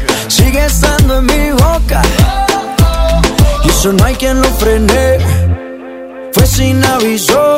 sigue estando en mi boca. Y eso no hay quien lo frene, fue sin aviso.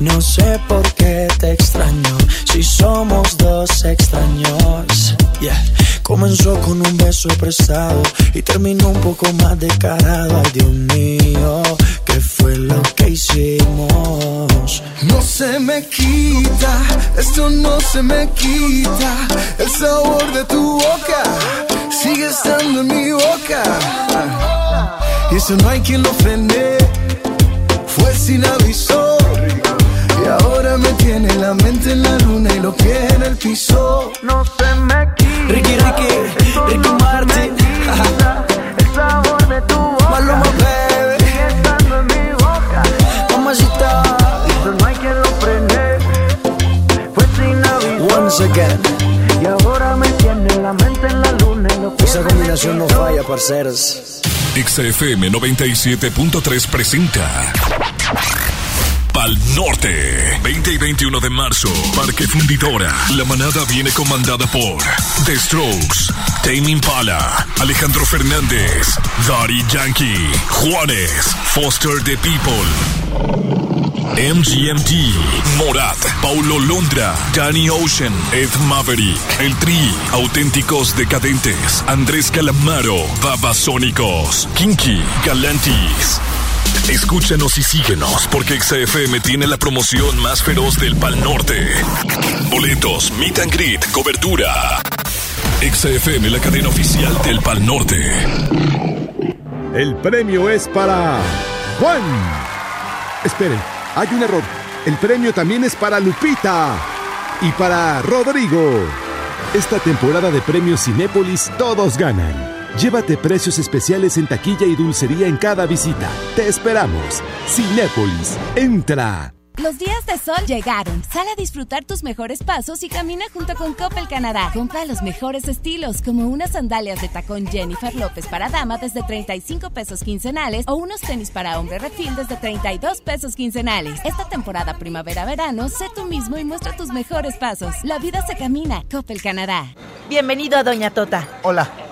No sé por qué te extraño. Si somos dos extraños. Yeah. Comenzó con un beso prestado y terminó un poco más descarado. Ay, Dios mío, ¿qué fue lo que hicimos? No se me quita, esto no se me quita. El sabor de tu boca sigue estando en mi boca. Y eso no hay quien lo frene, fue sin aviso. Y ahora me tiene la mente en la luna y los pies en el piso. No se me quita. Ricky, Ricky, Ricky Martin. El sabor de tu boca. Maluma, baby. Sigue estando en mi boca. Mamacita. Eso no hay quien lo frene, fue sin aviso. Once again. Y ahora me tiene la mente en la luna y los pies Esa combinación no falla, parceros. XFM 97.3 presenta Pal Norte 20 y 21 de marzo Parque Fundidora La manada viene comandada por The Strokes Tame Impala Alejandro Fernández Daddy Yankee Juanes Foster the People MGMT, Morat, Paulo Londra, Danny Ocean, Ed Maverick, El Tri, Auténticos Decadentes, Andrés Calamaro, Babasónicos, Kinky, Galantis. Escúchanos y síguenos porque XFM tiene la promoción más feroz del Pal Norte. Boletos, meet and greet, cobertura. XFM, la cadena oficial del Pal Norte. El premio es para Juan. Esperen, hay un error. El premio también es para Lupita y para Rodrigo. Esta temporada de premios Cinépolis todos ganan. Llévate precios especiales en taquilla y dulcería en cada visita. Te esperamos. Cinépolis, entra. Los días de sol llegaron. Sal a disfrutar tus mejores pasos y camina junto con Coppel Canadá. Compra los mejores estilos, como unas sandalias de tacón Jennifer López para dama desde 35 pesos quincenales o unos tenis para hombre refil desde 32 pesos quincenales. Esta temporada primavera-verano, sé tú mismo y muestra tus mejores pasos. La vida se camina. Coppel Canadá. Bienvenido a Doña Tota. Hola.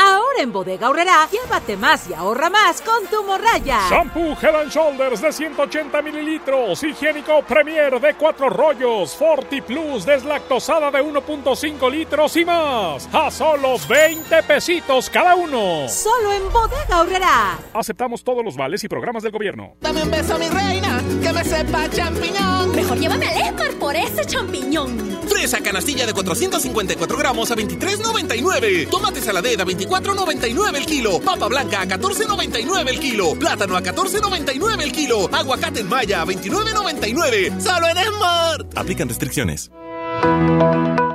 Ahora en Bodega Aurrera, llévate más y ahorra más con tu morraya. Shampoo Head and Shoulders de 180 mililitros, higiénico Premier de 4 rollos, Forti Plus deslactosada de 1.5 litros y más. A solo 20 pesitos cada uno. Solo en Bodega Aurrera. Aceptamos todos los vales y programas del gobierno. Dame un beso, mi reina, que me sepa champiñón. Mejor llévame al Esmar por ese champiñón. Fresa canastilla de 454 gramos a 23.99. Tomate saladera a 24.99 el kilo. Papa blanca a 14.99 el kilo. Plátano a 14.99 el kilo. Aguacate en maya a 29.99. Solo en Smart. Aplican restricciones.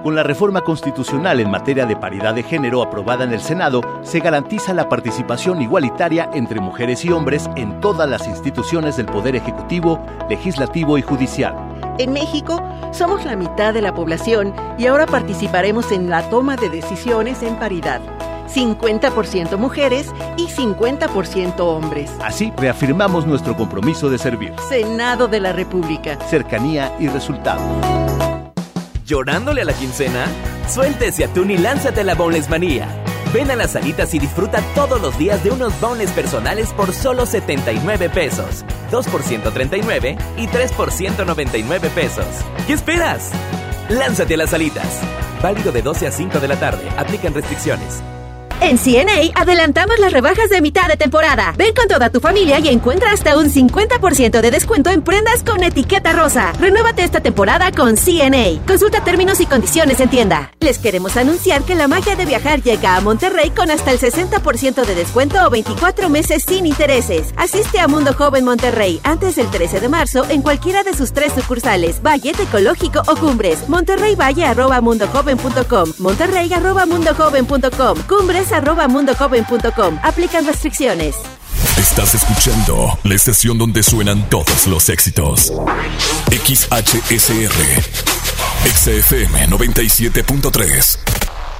Con la reforma constitucional en materia de paridad de género aprobada en el Senado, se garantiza la participación igualitaria entre mujeres y hombres en todas las instituciones del Poder Ejecutivo, Legislativo y Judicial. En México somos la mitad de la población y ahora participaremos en la toma de decisiones en paridad. 50% mujeres y 50% hombres. Así reafirmamos nuestro compromiso de servir. Senado de la República. Cercanía y resultados. ¿Llorándole a la quincena? Suéltese atún y lánzate a la Boneless Manía. Ven a las salitas y disfruta todos los días de unos boneless personales por solo 79 pesos. 2 por 139 y 3 por 199 pesos. ¿Qué esperas? Lánzate a las salitas. Válido de 12 a 5 de la tarde. Aplican restricciones. En CNA adelantamos las rebajas de mitad de temporada. Ven con toda tu familia y encuentra hasta un 50% de descuento en prendas con etiqueta rosa. Renuévate esta temporada con CNA. Consulta términos y condiciones en tienda. Les queremos anunciar que la magia de viajar llega a Monterrey con hasta el 60% de descuento o 24 meses sin intereses. Asiste a Mundo Joven Monterrey antes del 13 de marzo en cualquiera de sus tres sucursales, Valle, Ecológico o Cumbres. Monterrey Valle arroba mundojoven.com. Monterrey arroba mundojoven.com. Cumbres arroba mundojoven.com. Aplican restricciones. Estás escuchando la estación donde suenan todos los éxitos. XHSR. XFM 97.3.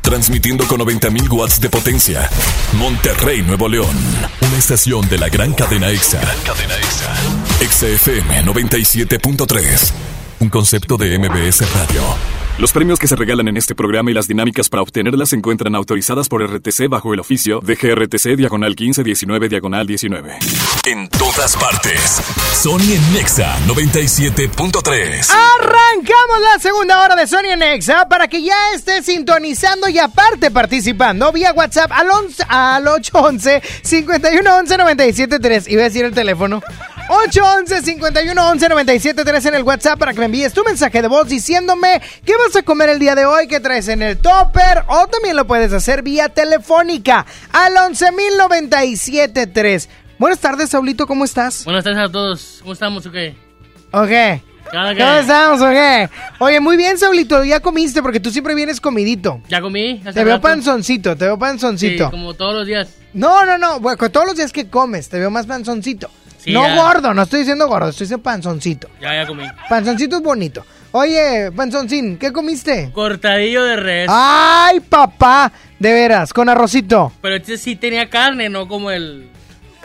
Transmitiendo con 90.000 watts de potencia. Monterrey, Nuevo León. Una estación de la gran cadena EXA. cadena EXA. XFM 97.3. Un concepto de MBS Radio. Los premios que se regalan en este programa y las dinámicas para obtenerlas se encuentran autorizadas por RTC bajo el oficio de GRTC Diagonal 1519 Diagonal 19. En todas partes. Sony en Nexa 97.3. Arrancamos la segunda hora de Sony en Nexa para que ya estés sintonizando y aparte participando vía WhatsApp al, 11, al 811 5111 973. Iba a decir el teléfono. 811-5111-973 en el WhatsApp para que me envíes tu mensaje de voz diciéndome qué vas a comer el día de hoy, qué traes en el topper o también lo puedes hacer vía telefónica al 11.097.3. Buenas tardes, Saulito, ¿cómo estás? Buenas tardes a todos. ¿Cómo estamos o qué? Ok. Cada ¿Cómo estamos o qué? Oye, muy bien, Saulito, ya comiste porque tú siempre vienes comidito. Ya comí. hace Te veo rato. panzoncito, te veo panzoncito. Sí, como todos los días. No, no, no, bueno, todos los días que comes te veo más panzoncito. Sí, no ya. gordo, no estoy diciendo gordo, estoy diciendo panzoncito. Ya, ya comí. Panzoncito es bonito. Oye, panzoncín, ¿qué comiste? Cortadillo de res. Ay, papá, de veras, con arrocito. Pero este sí tenía carne, no como el,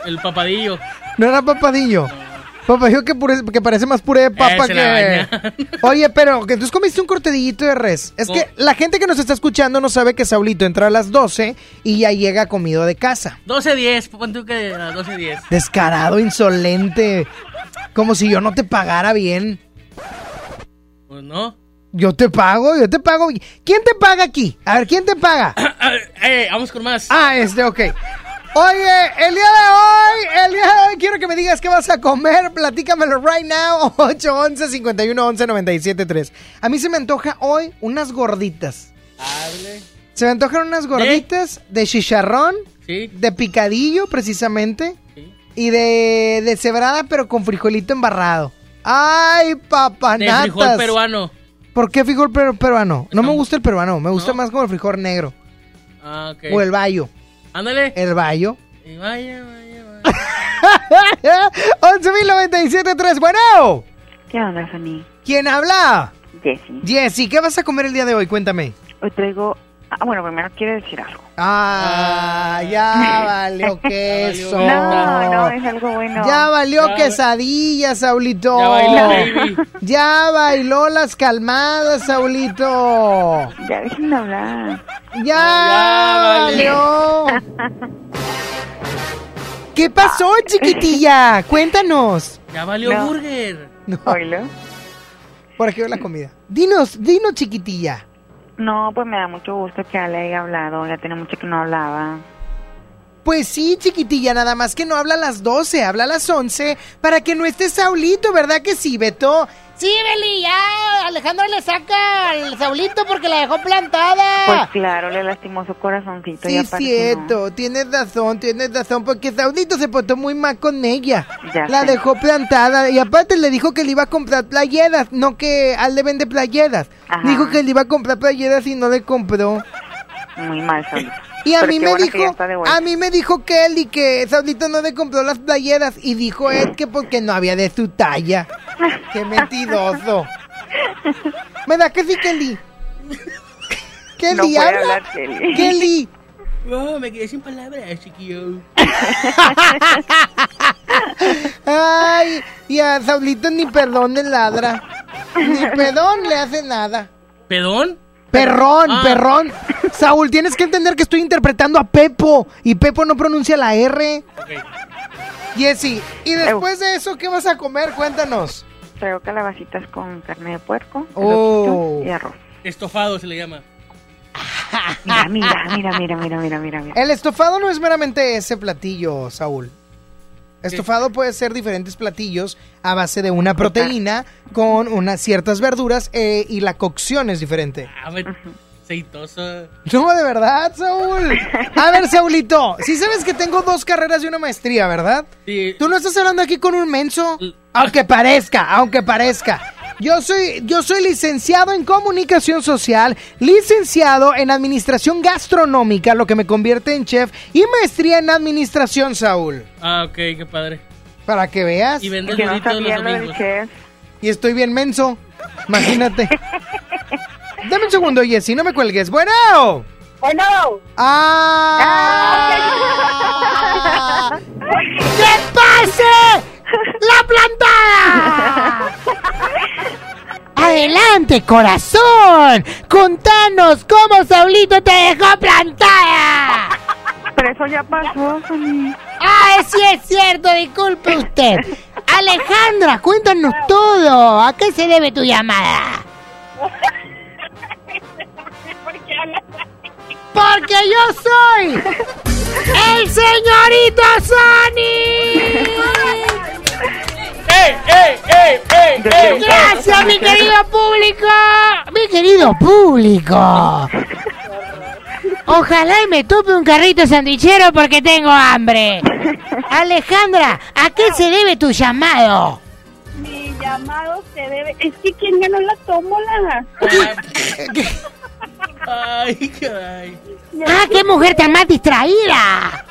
el papadillo. No era papadillo. Que, pure- que parece más puré de papa que... [LAUGHS] Oye, pero que entonces comiste un cortadillito de res. Es que la gente que nos está escuchando no sabe que Saulito entra a las 12 y ya llega comido de casa. 12.10, pon tú que a 12.10. Descarado, insolente. Como si yo no te pagara bien. Pues no. Yo te pago, yo te pago. ¿Quién te paga aquí? A ver, ¿quién te paga? [COUGHS] eh, vamos con más. Ah, este, ok. Oye, el día de hoy, el día de hoy quiero que me digas qué vas a comer. Platícamelo right now. [LAUGHS] 811-511-973. A mí se me antoja hoy unas gorditas. Hable. Se me antojan unas gorditas de chicharrón, Sí. de picadillo precisamente, y de, de cebrada pero con frijolito embarrado. ¡Ay, De papanatas! frijol peruano. ¿Por qué frijol per- peruano? No me gusta el peruano, me gusta más como el frijol negro. Ah, ok. O el bayo. Ándale. El bayo. Y vaya, vaya. 11.097.3, bueno. ¿Qué onda, Fanny? ¿Quién habla? Jessy. Jessy, ¿qué vas a comer el día de hoy? Cuéntame. Hoy traigo... Ah, bueno, primero quiero decir algo. Ah, ya [LAUGHS] valió queso. No, no, es algo bueno. Ya valió Ya- quesadilla, Saulito. Ya bailó, baby. Ya bailó las calmadas, Saulito. Ya dejen de hablar. Ya, ya valió. ¿Qué pasó, chiquitilla? Cuéntanos. Ya valió No. burger. No. Por aquí va la comida. Dinos, dinos, chiquitilla. No, pues me da mucho gusto que Ale haya hablado. Ya tiene mucho que no hablaba. Pues sí, chiquitilla, nada más que no habla a las 12, habla a las 11 para que no esté Saulito, ¿verdad que sí, Beto? Sí, Beli, ya Alejandro le saca al Saulito porque la dejó plantada. Pues claro, le lastimó su corazoncito. Sí, ya es cierto, tienes razón, tienes razón, porque Saulito se portó muy mal con ella. Ya la sé. dejó plantada y aparte le dijo que le iba a comprar playeras, no que al le vende playeras. Ajá. Dijo que le iba a comprar playeras y no le compró. Muy mal, Saulito. Y a Pero mí me dijo, a mí me dijo Kelly que Saulito no le compró las playeras y dijo él que porque no había de su talla. [LAUGHS] Qué mentiroso. ¿Me da que sí, Kelly? Kelly, No puede habla. hablar, Kelly. Kelly. No, me quedé sin palabras, chiquillo. [LAUGHS] Ay, y a Saulito ni perdón le ladra. Ni perdón le hace nada. ¿Pedón? Perrón, Ah. perrón. Saúl, tienes que entender que estoy interpretando a Pepo y Pepo no pronuncia la R. Jessy, y después de eso, ¿qué vas a comer? Cuéntanos. Traigo calabacitas con carne de puerco, Oh. y arroz. Estofado se le llama. Mira, mira, mira, mira, mira, mira, mira, mira. El estofado no es meramente ese platillo, Saúl. Estofado puede ser diferentes platillos a base de una proteína con unas ciertas verduras eh, y la cocción es diferente. A ver, aceitoso. No, de verdad, Saúl. A ver, Saulito, si sabes que tengo dos carreras y una maestría, ¿verdad? Sí. ¿Tú no estás hablando aquí con un menso? Aunque parezca, aunque parezca. Yo soy, yo soy licenciado en comunicación social, licenciado en administración gastronómica, lo que me convierte en chef, y maestría en administración, Saúl. Ah, ok, qué padre. Para que veas. Y vendes no sabía los domingos. chef. Y estoy bien menso. Imagínate. Dame un segundo, Jessy, no me cuelgues. Bueno. Bueno. ¡Ah! ¡Que pase! ¡La plantada! Adelante, corazón. Contanos cómo Saulito te dejó plantada. Pero eso ya pasó, Fanny. Ah, sí es cierto, disculpe usted. Alejandra, cuéntanos todo. ¿A qué se debe tu llamada? Porque yo soy el señorito Sony. ¡Ey, ey, ey, ey, ey! Gracias, mi querido público. Mi querido público. Ojalá y me tope un carrito sandwichero porque tengo hambre. Alejandra, ¿a qué se debe tu llamado? Mi llamado se debe. Es que ¿quién ganó la tómbola? Ay, caray. [LAUGHS] ¡Ah, qué mujer tan más distraída!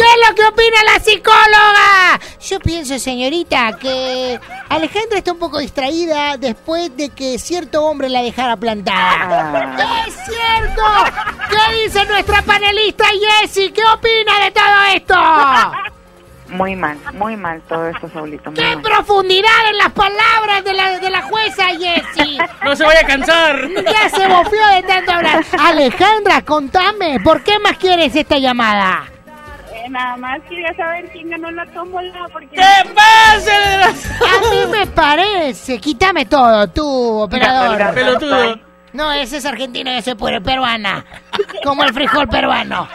¿Qué es lo que opina la psicóloga? Yo pienso, señorita, que Alejandra está un poco distraída después de que cierto hombre la dejara plantada. ¡Es cierto! ¿Qué dice nuestra panelista Jessie? ¿Qué opina de todo esto? Muy mal, muy mal todo esto, Saulito. Muy ¡Qué mal. profundidad en las palabras de la, de la jueza Jessie! No se vaya a cansar. Ya se bofió de tanto hablar. Alejandra, contame, ¿por qué más quieres esta llamada? Eh, nada más quería saber quién ganó la tómbola. Porque... ¿Qué pasa? A mí me parece, quítame todo, tú, operador. Pelotudo. No, ese es argentino, yo soy puro peruana. Como el frijol peruano.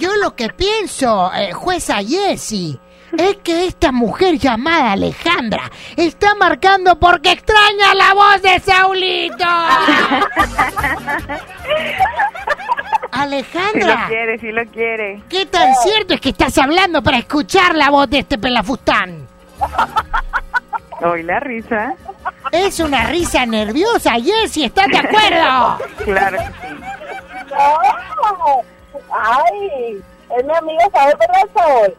Yo lo que pienso, eh, jueza Jessie, Es que esta mujer llamada Alejandra está marcando porque extraña la voz de Saulito. [LAUGHS] Alejandra. Sí lo quiere, sí lo quiere. ¿Qué tan cierto es que estás hablando para escuchar la voz de este pelafustán? Hoy la risa. Es una risa nerviosa, Jessy, ¿estás de acuerdo? [LAUGHS] Claro que sí. ¡Oh! ¡Ay! Es mi amigo, ¿sabes verdad, Saúl?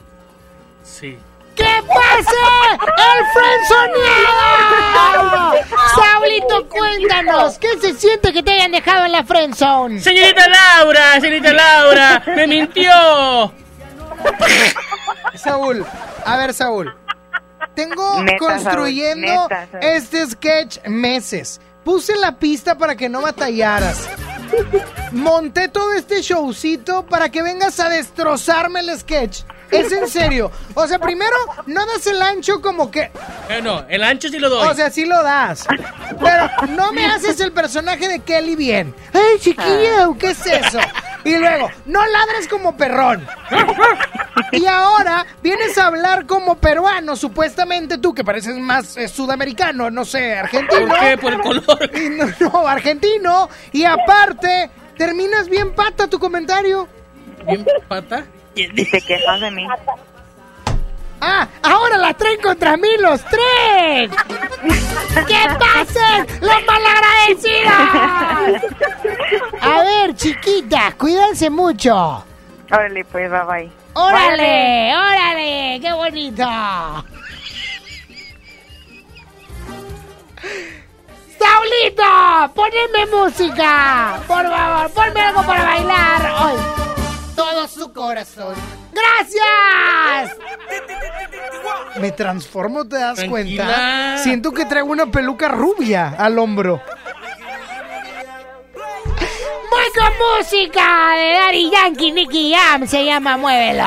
Sí. ¿Qué pasa? ¡El frenzoneado! Saulito, cuéntanos, ¿qué se siente que te hayan dejado en la friendzone? Señorita Laura, señorita Laura, me mintió. Saúl, a ver, Saúl. Tengo Neta, construyendo Saúl, neta, Saúl. este sketch meses. Puse la pista para que no batallaras. Monté todo este showcito para que vengas a destrozarme el sketch. Es en serio. O sea, primero, no das el ancho como que. Eh, no, el ancho sí lo doy. O sea, sí lo das. Pero no me haces el personaje de Kelly bien. ¡Ay, chiquillo! ¿Qué es eso? Y luego, no ladres como perrón. Y ahora vienes a hablar como peruano, supuestamente tú, que pareces más eh, sudamericano, no sé, argentino. ¿Por qué? Por el color. Y no, no, argentino. Y aparte, terminas bien pata tu comentario. ¿Bien pata? Y te quejas de mí. ¡Ah! ¡Ahora la traen contra mí los tres! ¿Qué pasen los malagradecidos! A ver, chiquitas, cuídense mucho. Órale, pues, bye bye. ¡Órale! ¡Órale! ¡Qué bonito! ¡Saulito! ¡Poneme música! Por favor, ponme algo para bailar. Hoy. Corazón. ¡Gracias! Me transformo, ¿te das Tranquila. cuenta? Siento que traigo una peluca rubia al hombro. Voy con música de Daddy Yankee, Nicky Jam. Se llama Muévelo.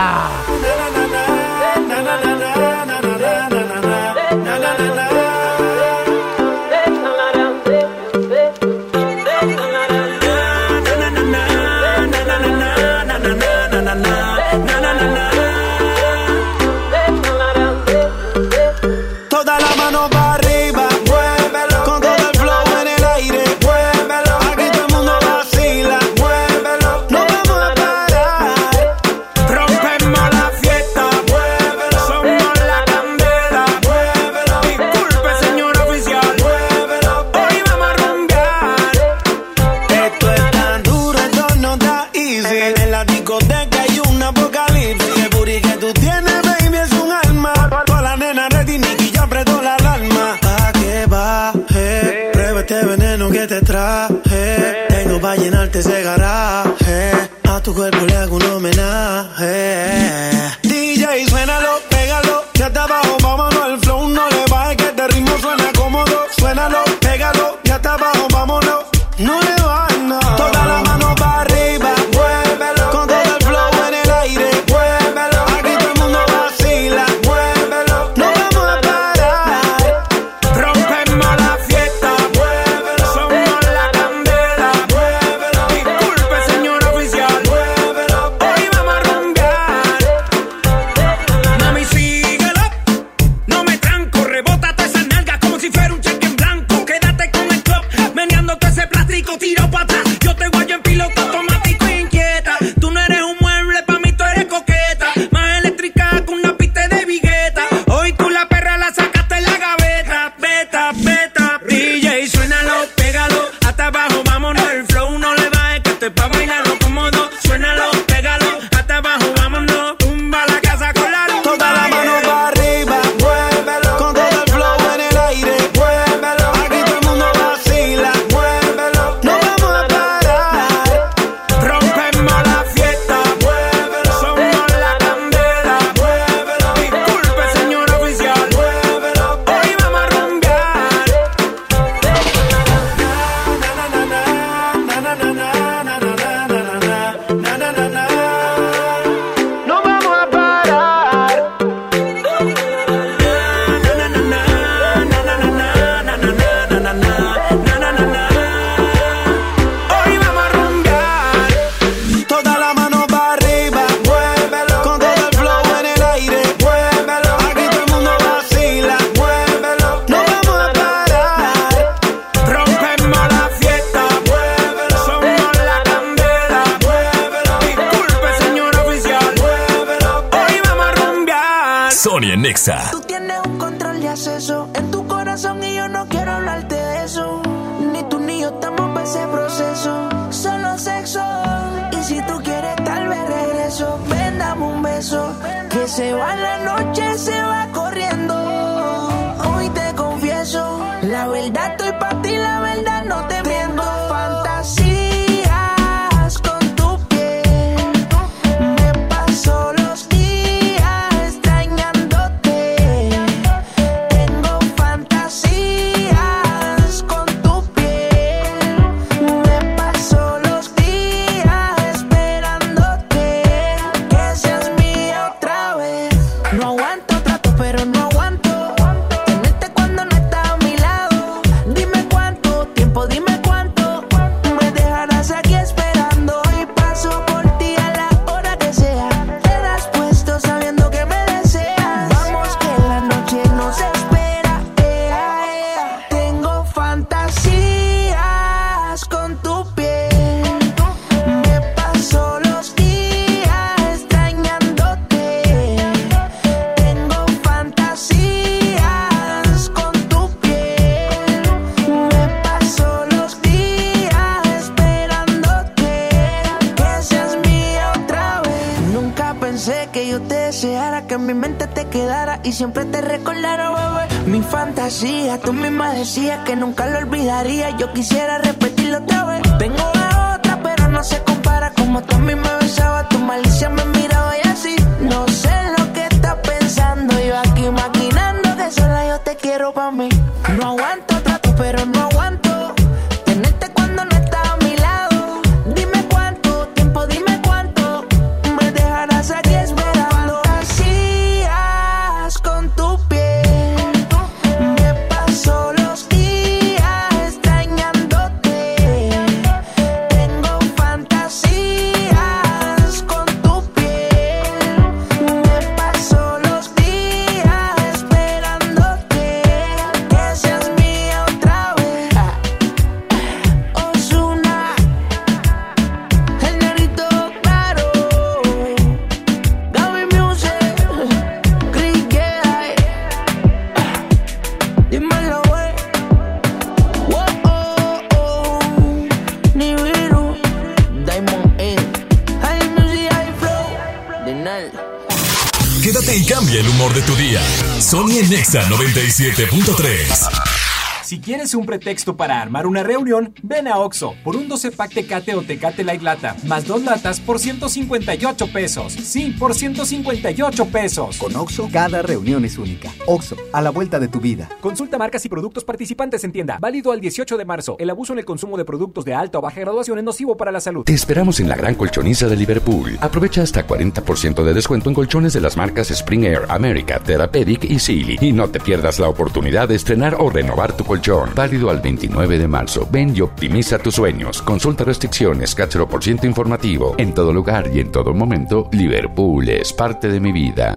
Yo quisiera Exa 97.3. Si quieres un pretexto para armar una reunión, ven a Oxo por un 12 pack Tecate o Tecate Light Lata, más dos latas por 158 pesos. Sí, por 158 pesos. Con Oxo, cada reunión es única. Oxo, a la vuelta de tu vida. Consulta marcas y productos participantes en tienda. Válido al 18 de marzo. El abuso en el consumo de productos de alta o baja graduación es nocivo para la salud. Te esperamos en la gran colchoniza de Liverpool. Aprovecha hasta 40% de descuento en colchones de las marcas Spring Air, America, Therapeutic y Sealy. Y no te pierdas la oportunidad de estrenar o renovar tu colchón. Válido al 29 de marzo. Ven y optimiza tus sueños. Consulta restricciones, cáchero por ciento informativo. En todo lugar y en todo momento, Liverpool es parte de mi vida.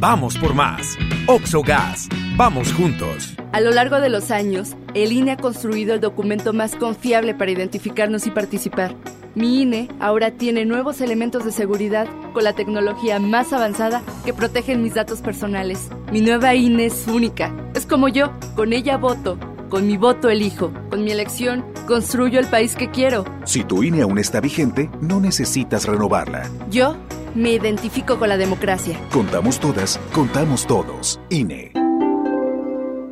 Vamos por más. Oxogas. Vamos juntos. A lo largo de los años, el INE ha construido el documento más confiable para identificarnos y participar. Mi INE ahora tiene nuevos elementos de seguridad con la tecnología más avanzada que protegen mis datos personales. Mi nueva INE es única. Es como yo, con ella voto. Con mi voto elijo. Con mi elección construyo el país que quiero. Si tu INE aún está vigente, no necesitas renovarla. Yo me identifico con la democracia. Contamos todas, contamos todos. INE.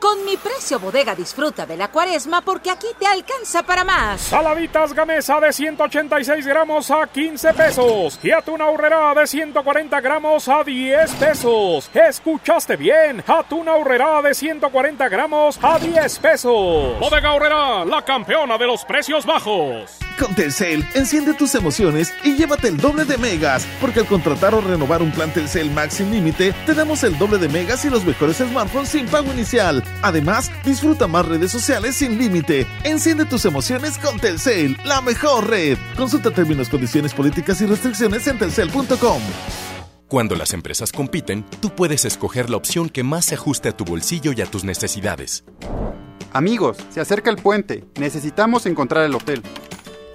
Con mi precio bodega disfruta de la cuaresma porque aquí te alcanza para más. Saladitas Gamesa de 186 gramos a 15 pesos. Y atún aurrera de 140 gramos a 10 pesos. ¿Escuchaste bien? Atún aurrera de 140 gramos a 10 pesos. Bodega Aurrera, la campeona de los precios bajos. Con Telcel, enciende tus emociones y llévate el doble de megas, porque al contratar o renovar un plan Telcel Max sin límite, te damos el doble de megas y los mejores smartphones sin pago inicial. Además, disfruta más redes sociales sin límite. Enciende tus emociones con Telcel, la mejor red. Consulta términos, condiciones políticas y restricciones en telcel.com. Cuando las empresas compiten, tú puedes escoger la opción que más se ajuste a tu bolsillo y a tus necesidades. Amigos, se acerca el puente. Necesitamos encontrar el hotel.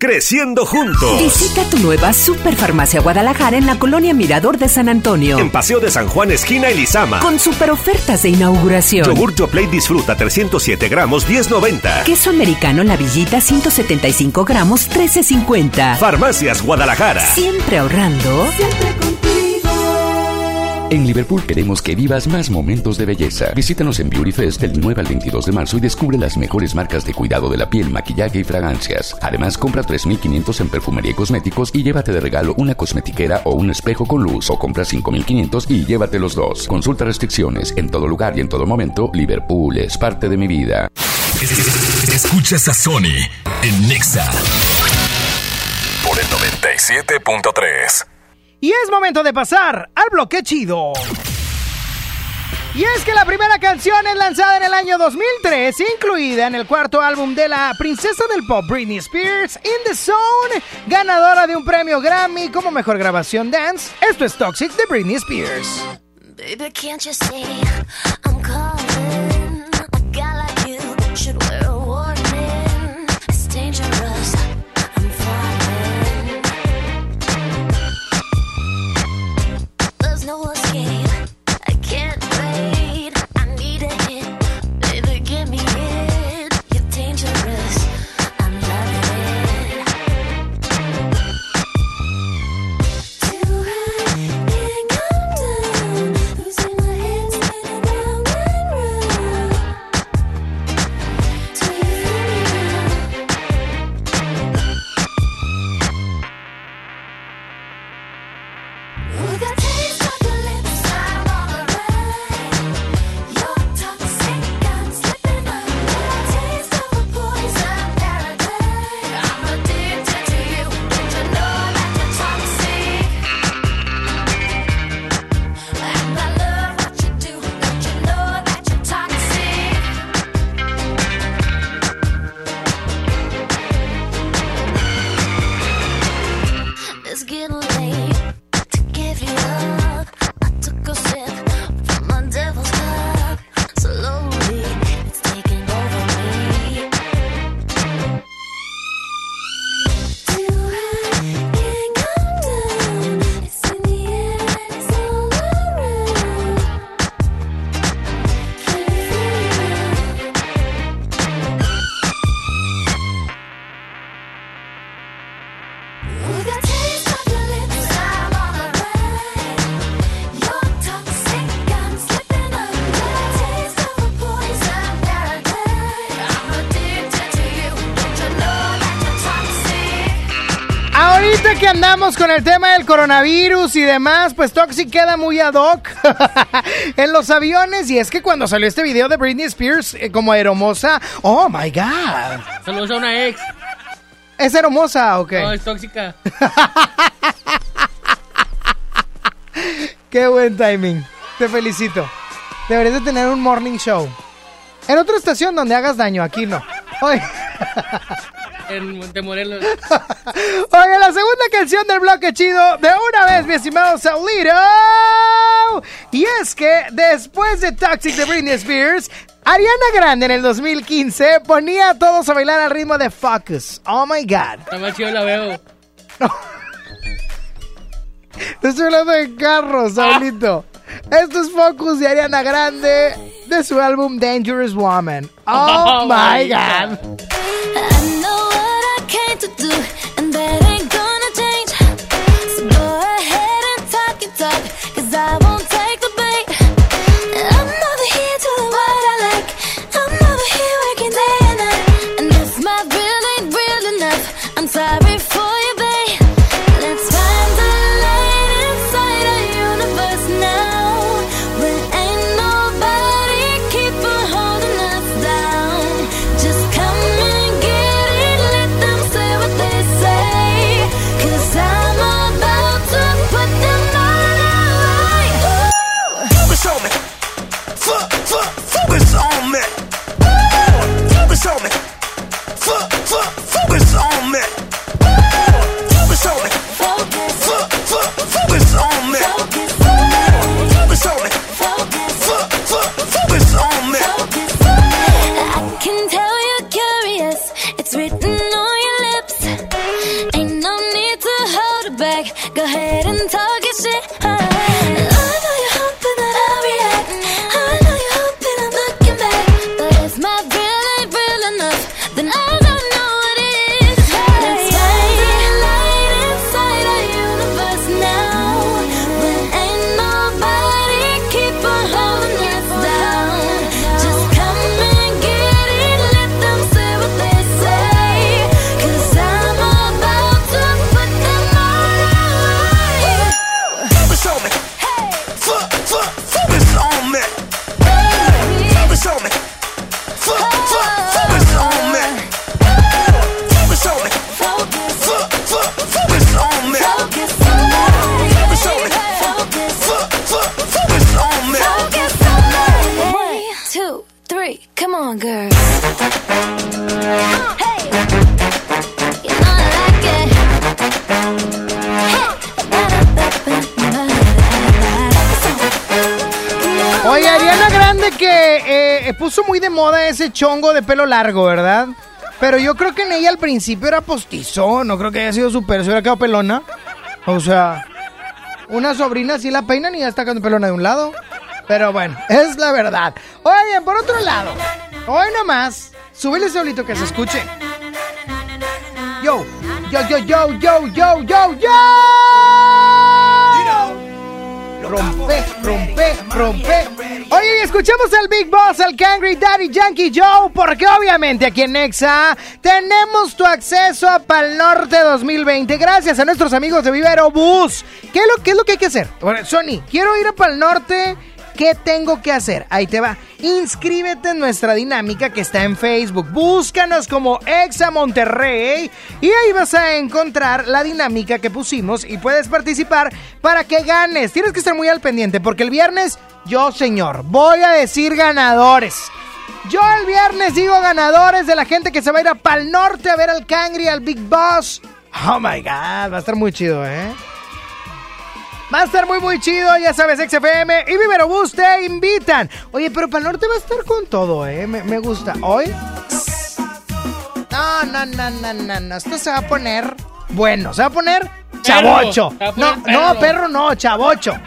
Creciendo juntos. Visita tu nueva Superfarmacia Guadalajara en la colonia Mirador de San Antonio. En Paseo de San Juan, esquina Elizama. Con super ofertas de inauguración. Yogur Plate disfruta 307 gramos, 10.90. Queso americano La Villita 175 gramos, 13.50. Farmacias Guadalajara. Siempre ahorrando. Siempre contigo. En Liverpool queremos que vivas más momentos de belleza. Visítanos en Beauty Fest del 9 al 22 de marzo y descubre las mejores marcas de cuidado de la piel, maquillaje y fragancias. Además, compra 3.500 en perfumería y cosméticos y llévate de regalo una cosmetiquera o un espejo con luz o compra 5.500 y llévate los dos. Consulta restricciones. En todo lugar y en todo momento, Liverpool es parte de mi vida. Escuchas a Sony en Nexa por el 97.3. Y es momento de pasar al bloque chido. Y es que la primera canción es lanzada en el año 2003, incluida en el cuarto álbum de la princesa del pop Britney Spears, In the Zone, ganadora de un premio Grammy como mejor grabación dance. Esto es Toxic de Britney Spears. Baby, andamos con el tema del coronavirus y demás, pues Toxic queda muy ad hoc [LAUGHS] en los aviones. Y es que cuando salió este video de Britney Spears eh, como hermosa, oh my god. Saludos a una ex. ¿Es hermosa o qué? No, es tóxica. [LAUGHS] Qué buen timing. Te felicito. Deberías de tener un morning show. En otra estación donde hagas daño, aquí no. [LAUGHS] En Montemorelos. [LAUGHS] oye, la segunda canción del bloque chido de una vez, mi estimado Saulito. Y es que después de Toxic de Britney Spears, Ariana Grande en el 2015 ponía a todos a bailar al ritmo de Focus. Oh my god. Está más chido la veo. [LAUGHS] Estoy hablando de carros, Saulito. Esto es Focus de Ariana Grande de su álbum Dangerous Woman. Oh, Oh, my my God. Came to do, three, come on, girls. Hey, you know I like Oye, Ariana Grande que eh, puso muy de moda ese chongo de pelo largo, ¿verdad? Pero yo creo que en ella al principio era postizo, no creo que haya sido súper, se hubiera quedado pelona. O sea, una sobrina sí la peinan y ya está quedando pelona de un lado. Pero bueno, es la verdad. Oye, por otro lado, hoy nomás, súbele solito que se escuche. Yo, yo, yo, yo, yo, yo, yo, yo. Rompe, rompe, rompe. Oye, escuchamos al Big Boss, al Kangry Daddy Yankee Joe, porque obviamente aquí en Nexa tenemos tu acceso a Pal Norte 2020 gracias a nuestros amigos de Vivero Bus. ¿Qué es lo, qué es lo que hay que hacer? Bueno, Sony, quiero ir a Pal Norte. ¿Qué tengo que hacer? Ahí te va. Inscríbete en nuestra dinámica que está en Facebook. Búscanos como Exa Monterrey y ahí vas a encontrar la dinámica que pusimos y puedes participar para que ganes. Tienes que estar muy al pendiente porque el viernes yo, señor, voy a decir ganadores. Yo el viernes digo ganadores de la gente que se va a ir a Pal Norte a ver al Cangri, al Big Boss. Oh my God, va a estar muy chido, ¿eh? Va a estar muy, muy chido, ya sabes, XFM y Vivero Bus te invitan. Oye, pero Pal Norte va a estar con todo, ¿eh? Me, me gusta. ¿Hoy? No, no, no, no, no, no. Esto se va a poner bueno, se va a poner chavocho. a No, poner no, perro. perro no, chavocho. [LAUGHS]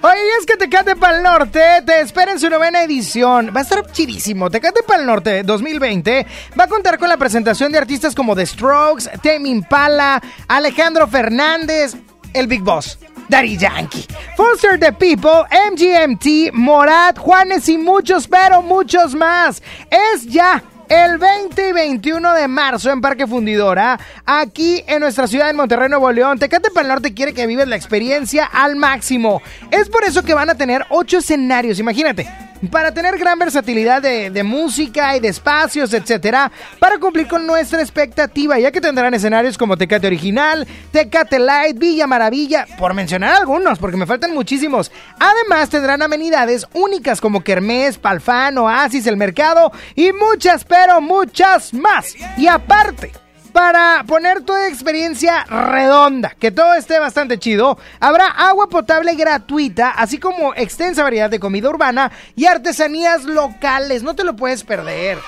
Oye, es que Tecate Pal Norte te espera en su novena edición. Va a estar chidísimo. Tecate Pal Norte 2020 va a contar con la presentación de artistas como The Strokes, Tame Impala, Alejandro Fernández, el Big Boss. Daddy Yankee, Foster the People, MGMT, Morat, Juanes y muchos, pero muchos más. Es ya el 20 y 21 de marzo en Parque Fundidora, aquí en nuestra ciudad en Monterrey, Nuevo León. Tecate Pal Norte quiere que vives la experiencia al máximo. Es por eso que van a tener ocho escenarios, imagínate. Para tener gran versatilidad de, música y de espacios, etcétera, para cumplir con nuestra expectativa, ya que tendrán escenarios como Tecate Original, Tecate Light, Villa Maravilla, por mencionar algunos, porque me faltan muchísimos. Además, tendrán amenidades únicas como Kermés, Palfán, Oasis, El Mercado y muchas, pero muchas más. Y aparte, para poner toda experiencia redonda, que todo esté bastante chido, habrá agua potable gratuita, así como extensa variedad de comida urbana y artesanías locales. No te lo puedes perder.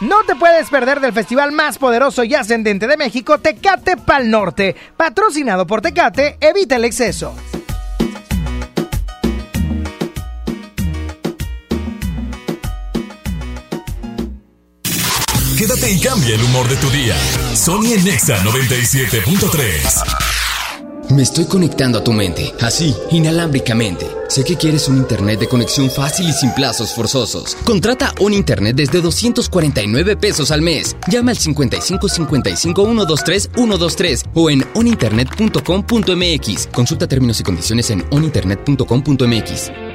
No te puedes perder del festival más poderoso y ascendente de México, Tecate Pal Norte. Patrocinado por Tecate, evita el exceso. Quédate y cambia el humor de tu día. Sony en Nexa 97.3. Me estoy conectando a tu mente, así, inalámbricamente. Sé que quieres un internet de conexión fácil y sin plazos forzosos. Contrata un internet desde 249 pesos al mes. Llama al 55 55 123 123 o en oninternet.com.mx. Consulta términos y condiciones en oninternet.com.mx.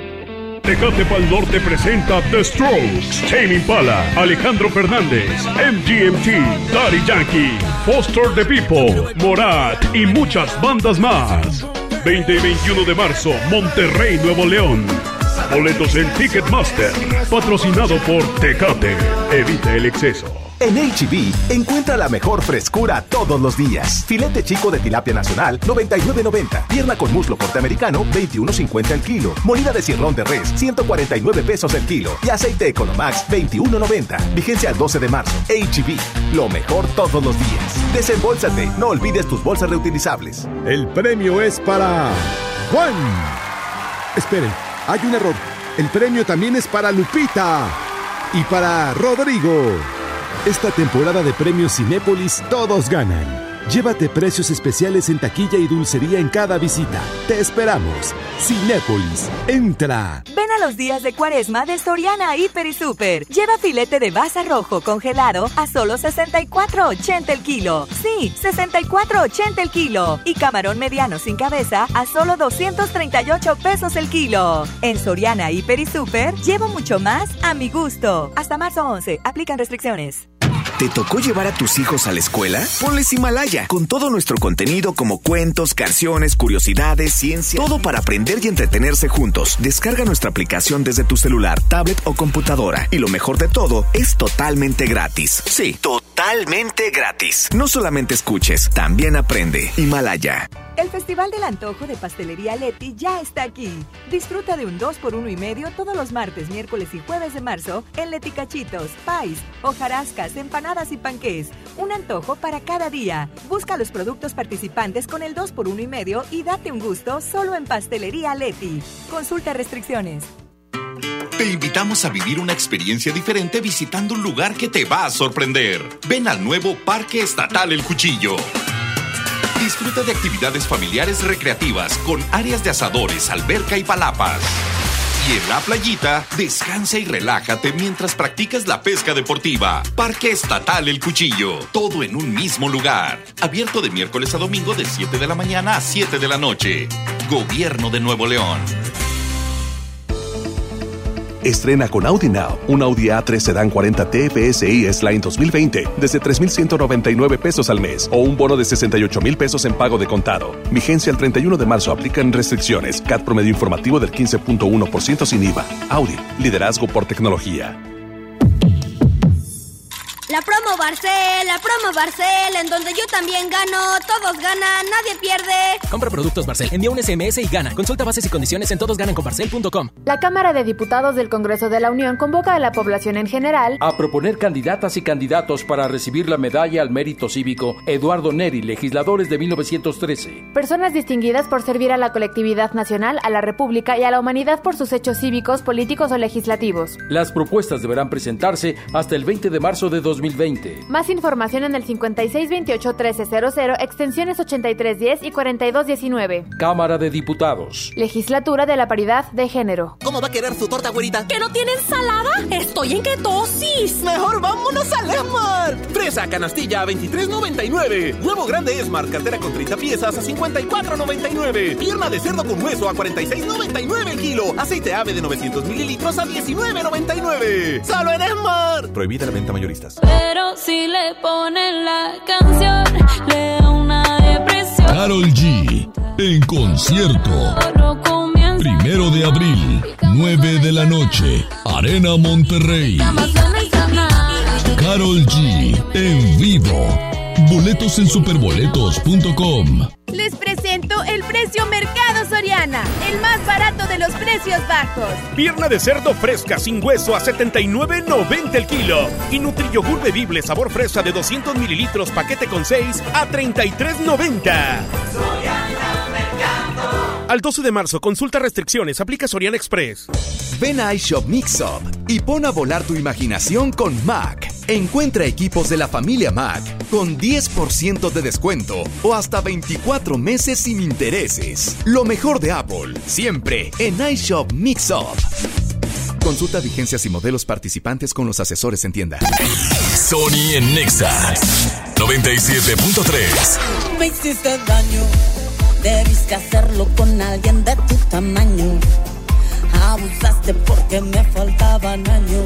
Tecate Pal Norte presenta The Strokes, Tame Impala, Alejandro Fernández, MGMT, Daddy Yankee, Foster the People, Morat y muchas bandas más. 20 y 21 de marzo, Monterrey, Nuevo León. Boletos en Ticketmaster, patrocinado por Tecate. Evita el exceso. En HB, encuentra la mejor frescura todos los días. Filete chico de tilapia nacional, 99.90. Pierna con muslo norteamericano, 21.50 el kilo. Molida de cirrón de res, 149 pesos el kilo. Y aceite Economax, 21.90. Vigencia al 12 de marzo. HB, lo mejor todos los días. Desembolsate, no olvides tus bolsas reutilizables. El premio es para Juan. Esperen, hay un error. El premio también es para Lupita y para Rodrigo. Esta temporada de premios Cinépolis todos ganan. Llévate precios especiales en taquilla y dulcería en cada visita. Te esperamos. Cinépolis, entra. Ven a los días de cuaresma de Soriana Hiper y Super. Lleva filete de baza rojo congelado a solo 64.80 el kilo. Sí, 64.80 el kilo. Y camarón mediano sin cabeza a solo 238 pesos el kilo. En Soriana Hiper y Super llevo mucho más a mi gusto. Hasta marzo 11. Aplican restricciones. ¿Te tocó llevar a tus hijos a la escuela? Ponles Himalaya, con todo nuestro contenido como cuentos, canciones, curiosidades, ciencia, todo para aprender y entretenerse juntos. Descarga nuestra aplicación desde tu celular, tablet o computadora. Y lo mejor de todo, es totalmente gratis. Sí, totalmente gratis. No solamente escuches, también aprende. Himalaya. El Festival del Antojo de Pastelería Leti ya está aquí. Disfruta de un 2 por 1 y medio todos los martes, miércoles y jueves de marzo en Leti Cachitos, Pais, hojarascas, empanadas y panqués. Un antojo para cada día. Busca los productos participantes con el 2 por 1 y medio y date un gusto solo en Pastelería Leti. Consulta restricciones. Te invitamos a vivir una experiencia diferente visitando un lugar que te va a sorprender. Ven al nuevo Parque Estatal El Cuchillo. Disfruta de actividades familiares recreativas con áreas de asadores, alberca y palapas. Y en la playita, descansa y relájate mientras practicas la pesca deportiva. Parque Estatal El Cuchillo. Todo en un mismo lugar. Abierto de miércoles a domingo de 7 de la mañana a 7 de la noche. Gobierno de Nuevo León. Estrena con Audi Now un Audi A3 Sedan 40 TFSI S-Line 2020 desde 3,199 pesos al mes o un bono de 68 mil pesos en pago de contado. Vigencia el 31 de marzo. Aplican restricciones. CAT promedio informativo del 15.1% sin IVA. Audi. Liderazgo por tecnología. La promo Barcel, la promo Barcel, en donde yo también gano, todos ganan, nadie pierde. Compra productos Barcel, envía un SMS y gana. Consulta bases y condiciones en todosgananconbarcel.com. La Cámara de Diputados del Congreso de la Unión convoca a la población en general a proponer candidatas y candidatos para recibir la medalla al mérito cívico Eduardo Neri, legisladores de 1913. personas distinguidas por servir a la colectividad nacional, a la República y a la humanidad por sus hechos cívicos, políticos o legislativos. Las propuestas deberán presentarse hasta el 20 de marzo de 2020. Más información en el 5628-1300, extensiones 8310 y 4219. Cámara de Diputados. Legislatura de la Paridad de Género. ¿Cómo va a querer su torta, güerita? ¿Que no tiene ensalada? Estoy en ketosis. Mejor vámonos al Esmar. Fresa canastilla a 23.99. Huevo grande Esmar, cartera con 30 piezas a 54.99. Pierna de cerdo con hueso a 46.99 el kilo. Aceite ave de 900 mililitros a 19.99. Solo en Esmar. Prohibida la venta mayoristas. Pero si le ponen la canción, le da una depresión. Carol G. En concierto. Primero de abril, 9 de la noche. Arena Monterrey. Carol G. En vivo. Boletos en superboletos.com. Les presento el precio Mercado Soriana, el más barato de los precios bajos. Pierna de cerdo fresca sin hueso a 79.90 el kilo. Y Nutriyogur bebible sabor fresa de 200 mililitros paquete con 6 a 33.90. Al 12 de marzo, consulta restricciones, aplica Soriana Express. Ven a iShop Mix Up y pon a volar tu imaginación con Mac. Encuentra equipos de la familia Mac con 10% de descuento o hasta 24 meses sin intereses. Lo mejor de Apple, siempre en iShop Mix Up. Consulta vigencias y modelos participantes con los asesores en tienda. Sony en Nexa 97.3. Me hiciste daño, debiste hacerlo con alguien de tu tamaño. Abusaste porque me faltaban años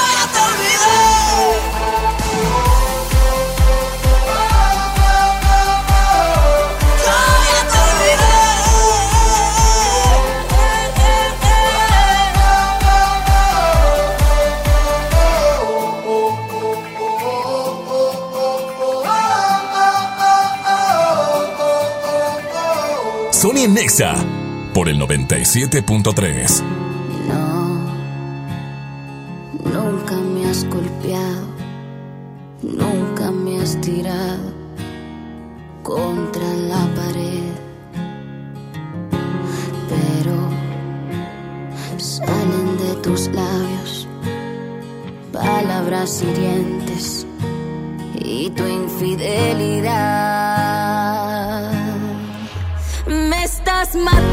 Nexa por el 97.3. Nunca me has golpeado, nunca me has tirado contra la pared. Pero salen de tus labios palabras hirientes y tu infidelidad. Me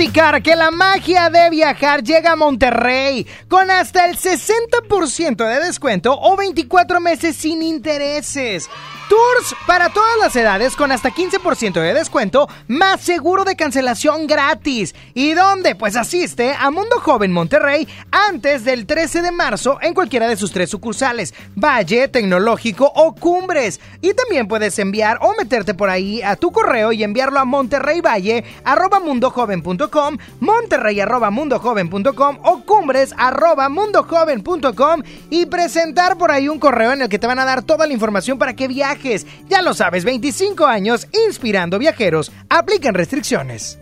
que la magia de viajar llega a Monterrey con hasta el 60% de descuento o 24 meses sin intereses. Tours para todas las edades con hasta 15% de descuento, más seguro de cancelación gratis. ¿Y dónde? Pues asiste a Mundo Joven Monterrey antes del 13 de marzo en cualquiera de sus tres sucursales, Valle, Tecnológico o Cumbres. Y también puedes enviar o meterte por ahí a tu correo y enviarlo a monterreyvalle arroba mundojoven.com, monterrey arroba mundojoven.com o cumbres arroba mundojoven.com y presentar por ahí un correo en el que te van a dar toda la información para que viajes. Ya lo sabes, 25 años inspirando viajeros. Aplican restricciones.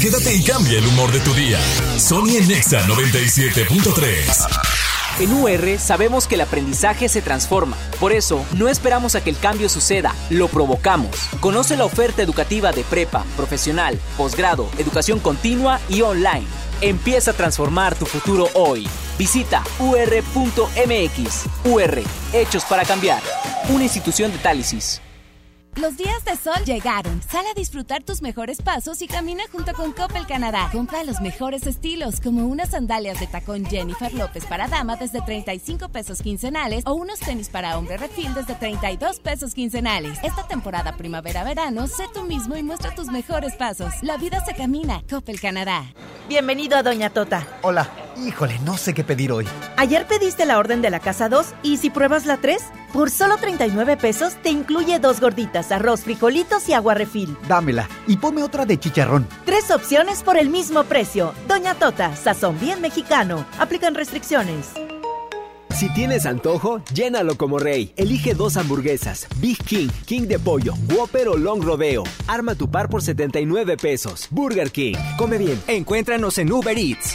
Quédate y cambia el humor de tu día. Sony en Nexa 97.3. En UR sabemos que el aprendizaje se transforma. Por eso, no esperamos a que el cambio suceda, lo provocamos. Conoce la oferta educativa de prepa, profesional, posgrado, educación continua y online. Empieza a transformar tu futuro hoy. Visita ur.mx. UR, hechos para cambiar. Una institución de Tálisis. Los días de sol llegaron. Sal a disfrutar tus mejores pasos y camina junto con Coppel Canadá. Compra los mejores estilos, como unas sandalias de tacón Jennifer López para dama desde 35 pesos quincenales o unos tenis para hombre refil desde 32 pesos quincenales. Esta temporada primavera-verano, sé tú mismo y muestra tus mejores pasos. La vida se camina. Coppel Canadá. Bienvenido a Doña Tota. Hola, híjole, no sé qué pedir hoy. Ayer pediste la orden de la casa 2 y si pruebas la 3, por solo 39 pesos te incluye dos gorditas, arroz, frijolitos y agua refil. Dámela y ponme otra de chicharrón. Tres opciones por el mismo precio. Doña Tota, sazón bien mexicano. Aplican restricciones. Si tienes antojo, llénalo como rey. Elige dos hamburguesas, Big King, King de pollo, Whopper o Long Rodeo. Arma tu par por 79 pesos. Burger King. Come bien. Encuéntranos en Uber Eats.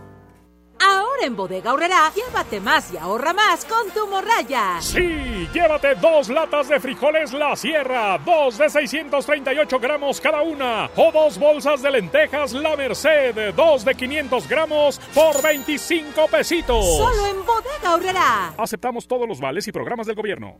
En Bodega Aurrerá, llévate más y ahorra más con tu morraya. Sí, llévate dos latas de frijoles La Sierra, dos de 638 gramos cada una, o dos bolsas de lentejas La Merced, dos de 500 gramos por 25 pesitos. Solo en Bodega Aurrerá. Aceptamos todos los vales y programas del gobierno.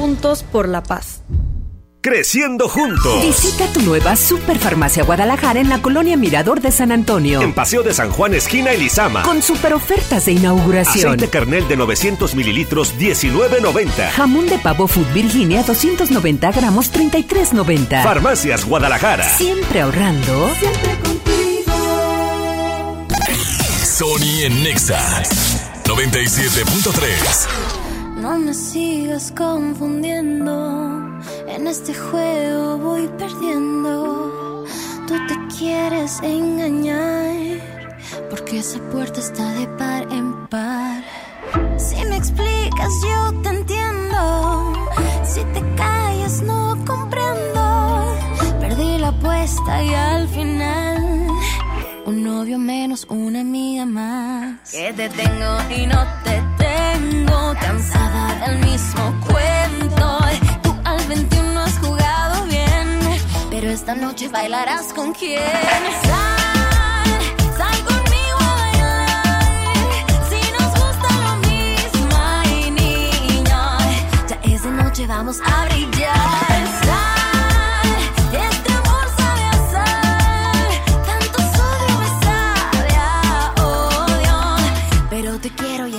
Juntos por la paz. Creciendo juntos. Visita tu nueva Superfarmacia Guadalajara en la colonia Mirador de San Antonio. En Paseo de San Juan, esquina Elizama. Con super ofertas de inauguración. Aceite carnel de 900 mililitros, 19.90. Jamón de pavo Food Virginia, 290 gramos, 33.90. Farmacias Guadalajara. Siempre ahorrando. Sony en Nexa 97.3. No me sigas confundiendo. En este juego voy perdiendo. Tú te quieres engañar. Porque esa puerta está de par en par. Si me explicas, yo te entiendo. Si te callas, no comprendo. Perdí la apuesta y al final. Un novio menos, una amiga más. Que te tengo y no te tengo. Cansada del mismo cuento. Tú al 21 has jugado bien. Pero esta noche bailarás con quién. Sal, sal conmigo a bailar. Si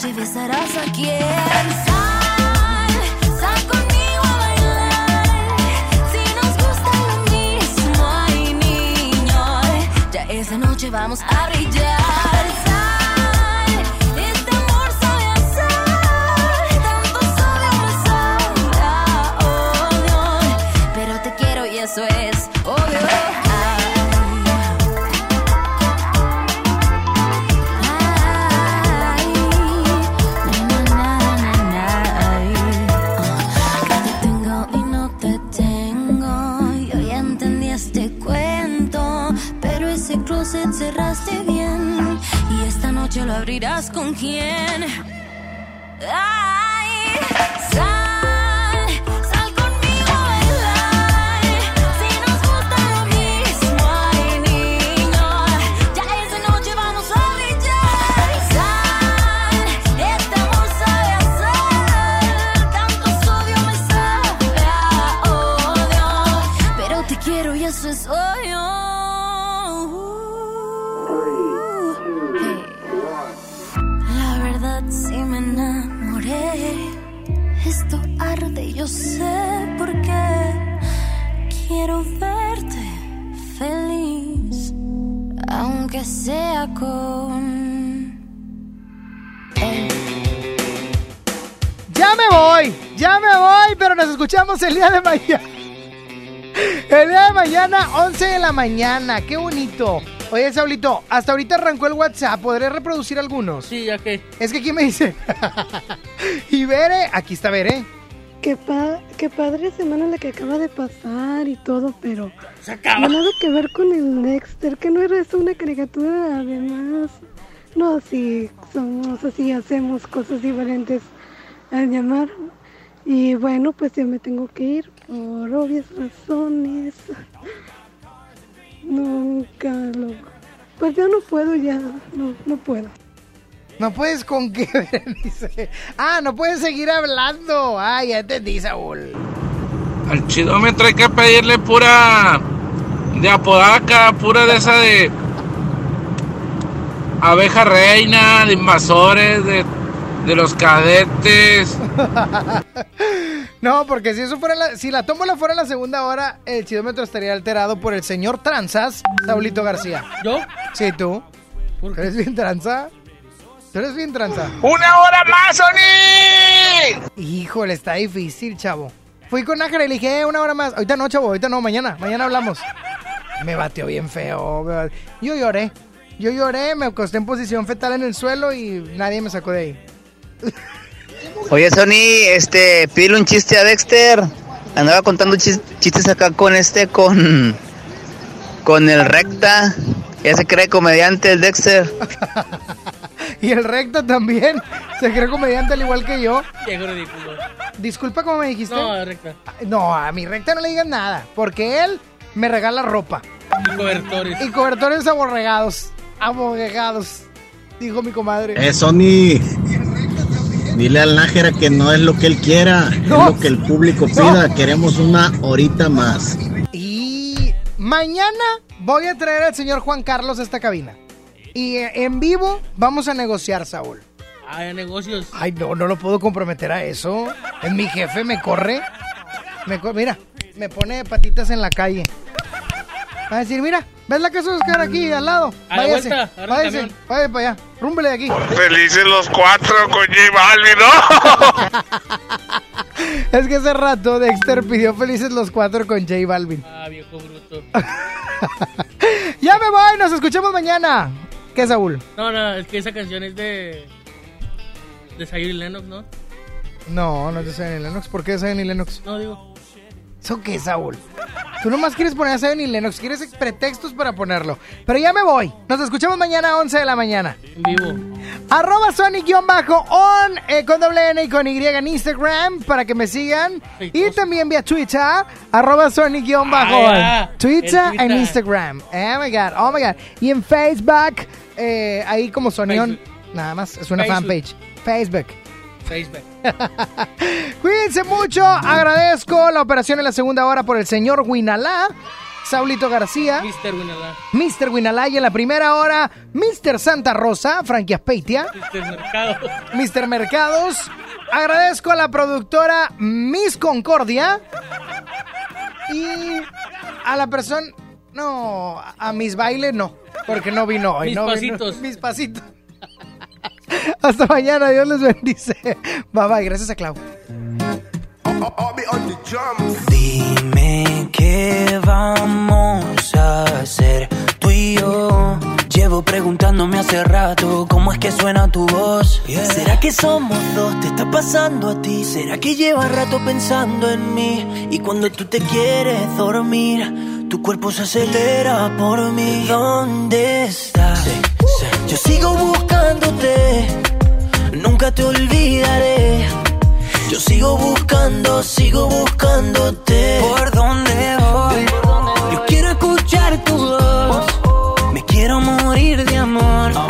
noche besarás a quien. Esa noche vamos a brillar. Abrirás con quién. Escuchamos el día de mañana. El día de mañana, 11 de la mañana, qué bonito. Oye, Saulito, hasta ahorita arrancó el WhatsApp, ¿podré reproducir algunos? Sí, ya que. Es que aquí me dice. [LAUGHS] y Bere, aquí está Bere. Qué, pa- qué padre semana la que acaba de pasar y todo, pero Se acaba. no nada que ver con el Dexter, que no era una caricatura además. No, sí, somos así, hacemos cosas diferentes al llamar. Y bueno, pues ya me tengo que ir por obvias razones. Nunca lo... Pues ya no puedo, ya, no, no puedo. No puedes con qué, [LAUGHS] dice. Ah, no puedes seguir hablando. Ah, ya entendí, Saúl. Al chidómetro hay que pedirle pura de apodaca, pura de esa de abeja reina, de invasores, de, de los cadetes. [LAUGHS] No, porque si eso fuera la, si la tómbola fuera la segunda hora, el chidómetro estaría alterado por el señor Tranzas, Saulito García. ¿Yo? Sí, tú. ¿Eres bien tranza? ¿Tú eres bien tranza? ¡Una hora más, Sony! Híjole, está difícil, chavo. Fui con Ángel y le dije, "Eh, una hora más. Ahorita no, chavo, ahorita no, mañana. Mañana hablamos. Me batió bien feo. Yo lloré. Yo lloré, me acosté en posición fetal en el suelo y nadie me sacó de ahí. [LAUGHS] Oye, Sony, este, pídele un chiste a Dexter. Andaba contando chis- chistes acá con este, con. con el recta. Ya se cree comediante el Dexter. [LAUGHS] Y el recto también. Se cree comediante al igual que yo. Qué ridículo. Disculpa, ¿cómo me dijiste? No, recta. No, a mi recta no le digan nada. Porque él me regala ropa. Y cobertores. Y cobertores aborregados. Aborregados. Dijo mi comadre. Eh, Sony. Dile al Nájera que no es lo que él quiera, es lo que el público pida. Queremos una horita más. Y mañana voy a traer al señor Juan Carlos a esta cabina. Y eh, en vivo vamos a negociar, Saúl. Hay negocios. Ay, no, no lo puedo comprometer a eso. Es mi jefe, me corre. Me co- mira, me pone patitas en la calle. Va a decir, mira, ¿ves la casa de Oscar aquí al lado? A la Váyase, vuelta, agarra el váyase, váyase para allá. Rúmbele de aquí. Felices los cuatro con J Balvin, ¿no? [LAUGHS] Es que hace rato Dexter pidió felices los cuatro con J Balvin. Ah, viejo bruto. [LAUGHS] Ya me voy, nos escuchamos mañana. ¿Qué, Saúl? No, no, es que esa canción es de. de Sayuri Lennox, ¿no? No, no es de Zion y Lennox. ¿Por qué Zion y Lennox? No, digo. ¿Eso qué, Saúl? Tú nomás quieres poner a Zion y Lennox, quieres pretextos para ponerlo. Pero ya me voy. Nos escuchamos mañana a 11 de la mañana. En vivo. Arroba Sonic-on eh, con doble N y con Y en Instagram para que me sigan. Y también vía Twitter, arroba Sonic-on. Ah, ya. Twitter En Twitter. Instagram. Oh my God, oh my God. Y en Facebook, eh, ahí como Sonion, nada más, es una Facebook. fanpage. Facebook. Facebook. [LAUGHS] Cuídense mucho. Agradezco la operación en la segunda hora por el señor Winalá, Saulito García, Mr. Winalá. Mr. Winalá y en la primera hora, Mr. Santa Rosa, Frankie Aspeitia, Mr. Mercado. Mr. Mercados. Agradezco a la productora Miss Concordia y a la persona. No, a Miss Baile no, porque no vino hoy. Mis no vino- pasitos. mis pasitos. [LAUGHS] Hasta mañana, Dios les bendice. Bye bye, gracias a Clau. Dime qué vamos a hacer tú y yo. Llevo preguntándome hace rato cómo es que suena tu voz. ¿Será que somos dos? ¿Te está pasando a ti? ¿Será que llevas rato pensando en mí? Y cuando tú te quieres dormir, tu cuerpo se acelera por mí. ¿Dónde estás? Yo sigo buscándote, nunca te olvidaré. Yo sigo buscando, sigo buscándote. ¿Por dónde voy? Yo quiero escuchar tu voz. Me quiero morir de amor.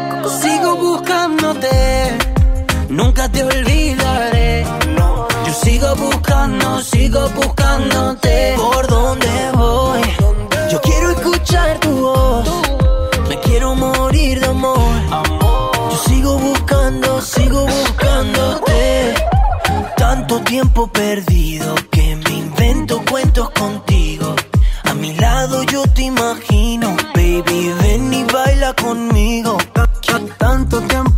Nunca te olvidaré. Yo sigo buscando, sigo buscándote. ¿Por dónde voy? Yo quiero escuchar tu voz. Me quiero morir de amor. Yo sigo buscando, sigo buscándote. Tanto tiempo perdido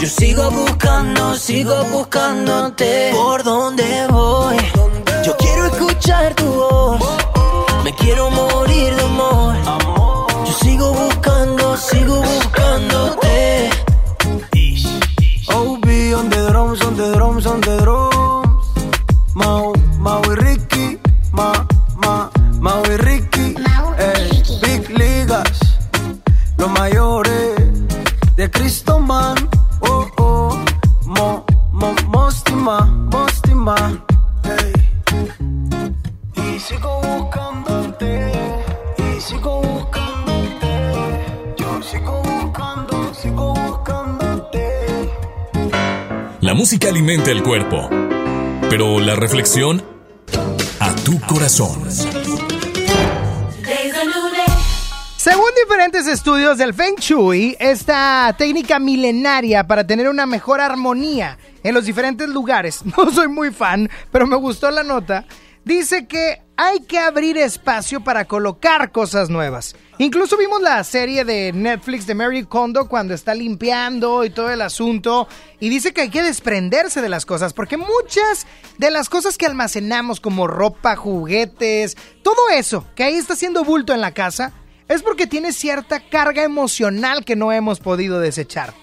Yo sigo buscando, sigo buscándote. ¿Por dónde voy? Yo quiero escuchar tu voz. Me quiero morir de amor. Yo sigo buscando, sigo buscándote. OB on the drums, on the drums, on the drums. Mau, Mau y Ricky, Ma, Ma, Mau y Ricky. Ey, Big Ligas, los mayores de La música alimenta el cuerpo, pero la reflexión a tu corazón. Según diferentes estudios del Feng Shui, esta técnica milenaria para tener una mejor armonía en los diferentes lugares, [LAUGHS] no soy muy fan, pero me gustó la nota, dice que hay que abrir espacio para colocar cosas nuevas. Incluso vimos la serie de Netflix de Mary Kondo cuando está limpiando y todo el asunto y dice que hay que desprenderse de las cosas porque muchas de las cosas que almacenamos como ropa, juguetes, todo eso que ahí está haciendo bulto en la casa es porque tiene cierta carga emocional que no hemos podido desechar.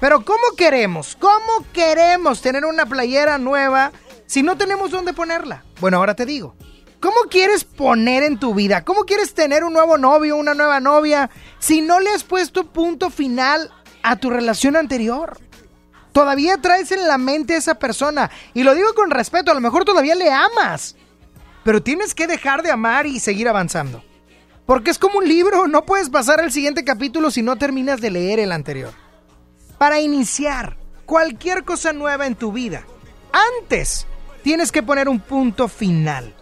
Pero ¿cómo queremos? ¿Cómo queremos tener una playera nueva si no tenemos dónde ponerla? Bueno, ahora te digo. ¿Cómo quieres poner en tu vida? ¿Cómo quieres tener un nuevo novio, una nueva novia, si no le has puesto punto final a tu relación anterior? Todavía traes en la mente a esa persona. Y lo digo con respeto, a lo mejor todavía le amas. Pero tienes que dejar de amar y seguir avanzando. Porque es como un libro, no puedes pasar al siguiente capítulo si no terminas de leer el anterior. Para iniciar cualquier cosa nueva en tu vida, antes tienes que poner un punto final.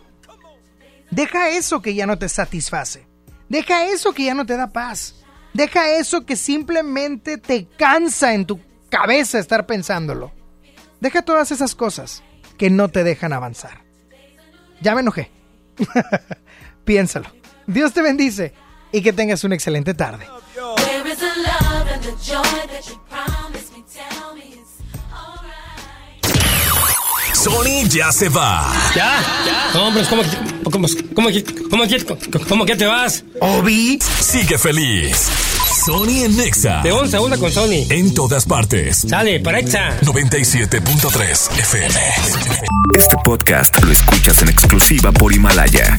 Deja eso que ya no te satisface. Deja eso que ya no te da paz. Deja eso que simplemente te cansa en tu cabeza estar pensándolo. Deja todas esas cosas que no te dejan avanzar. Ya me enojé. [LAUGHS] Piénsalo. Dios te bendice y que tengas una excelente tarde. Sony ya se va. ¿Ya? ¿Ya? No, hombre, ¿cómo, que- cómo, cómo, cómo, cómo que te vas? Obi sigue feliz. Sony en Nexa. De once a una con Sony. En todas partes. Sale, para Exa. 97.3 FM. Este podcast lo escuchas en exclusiva por Himalaya.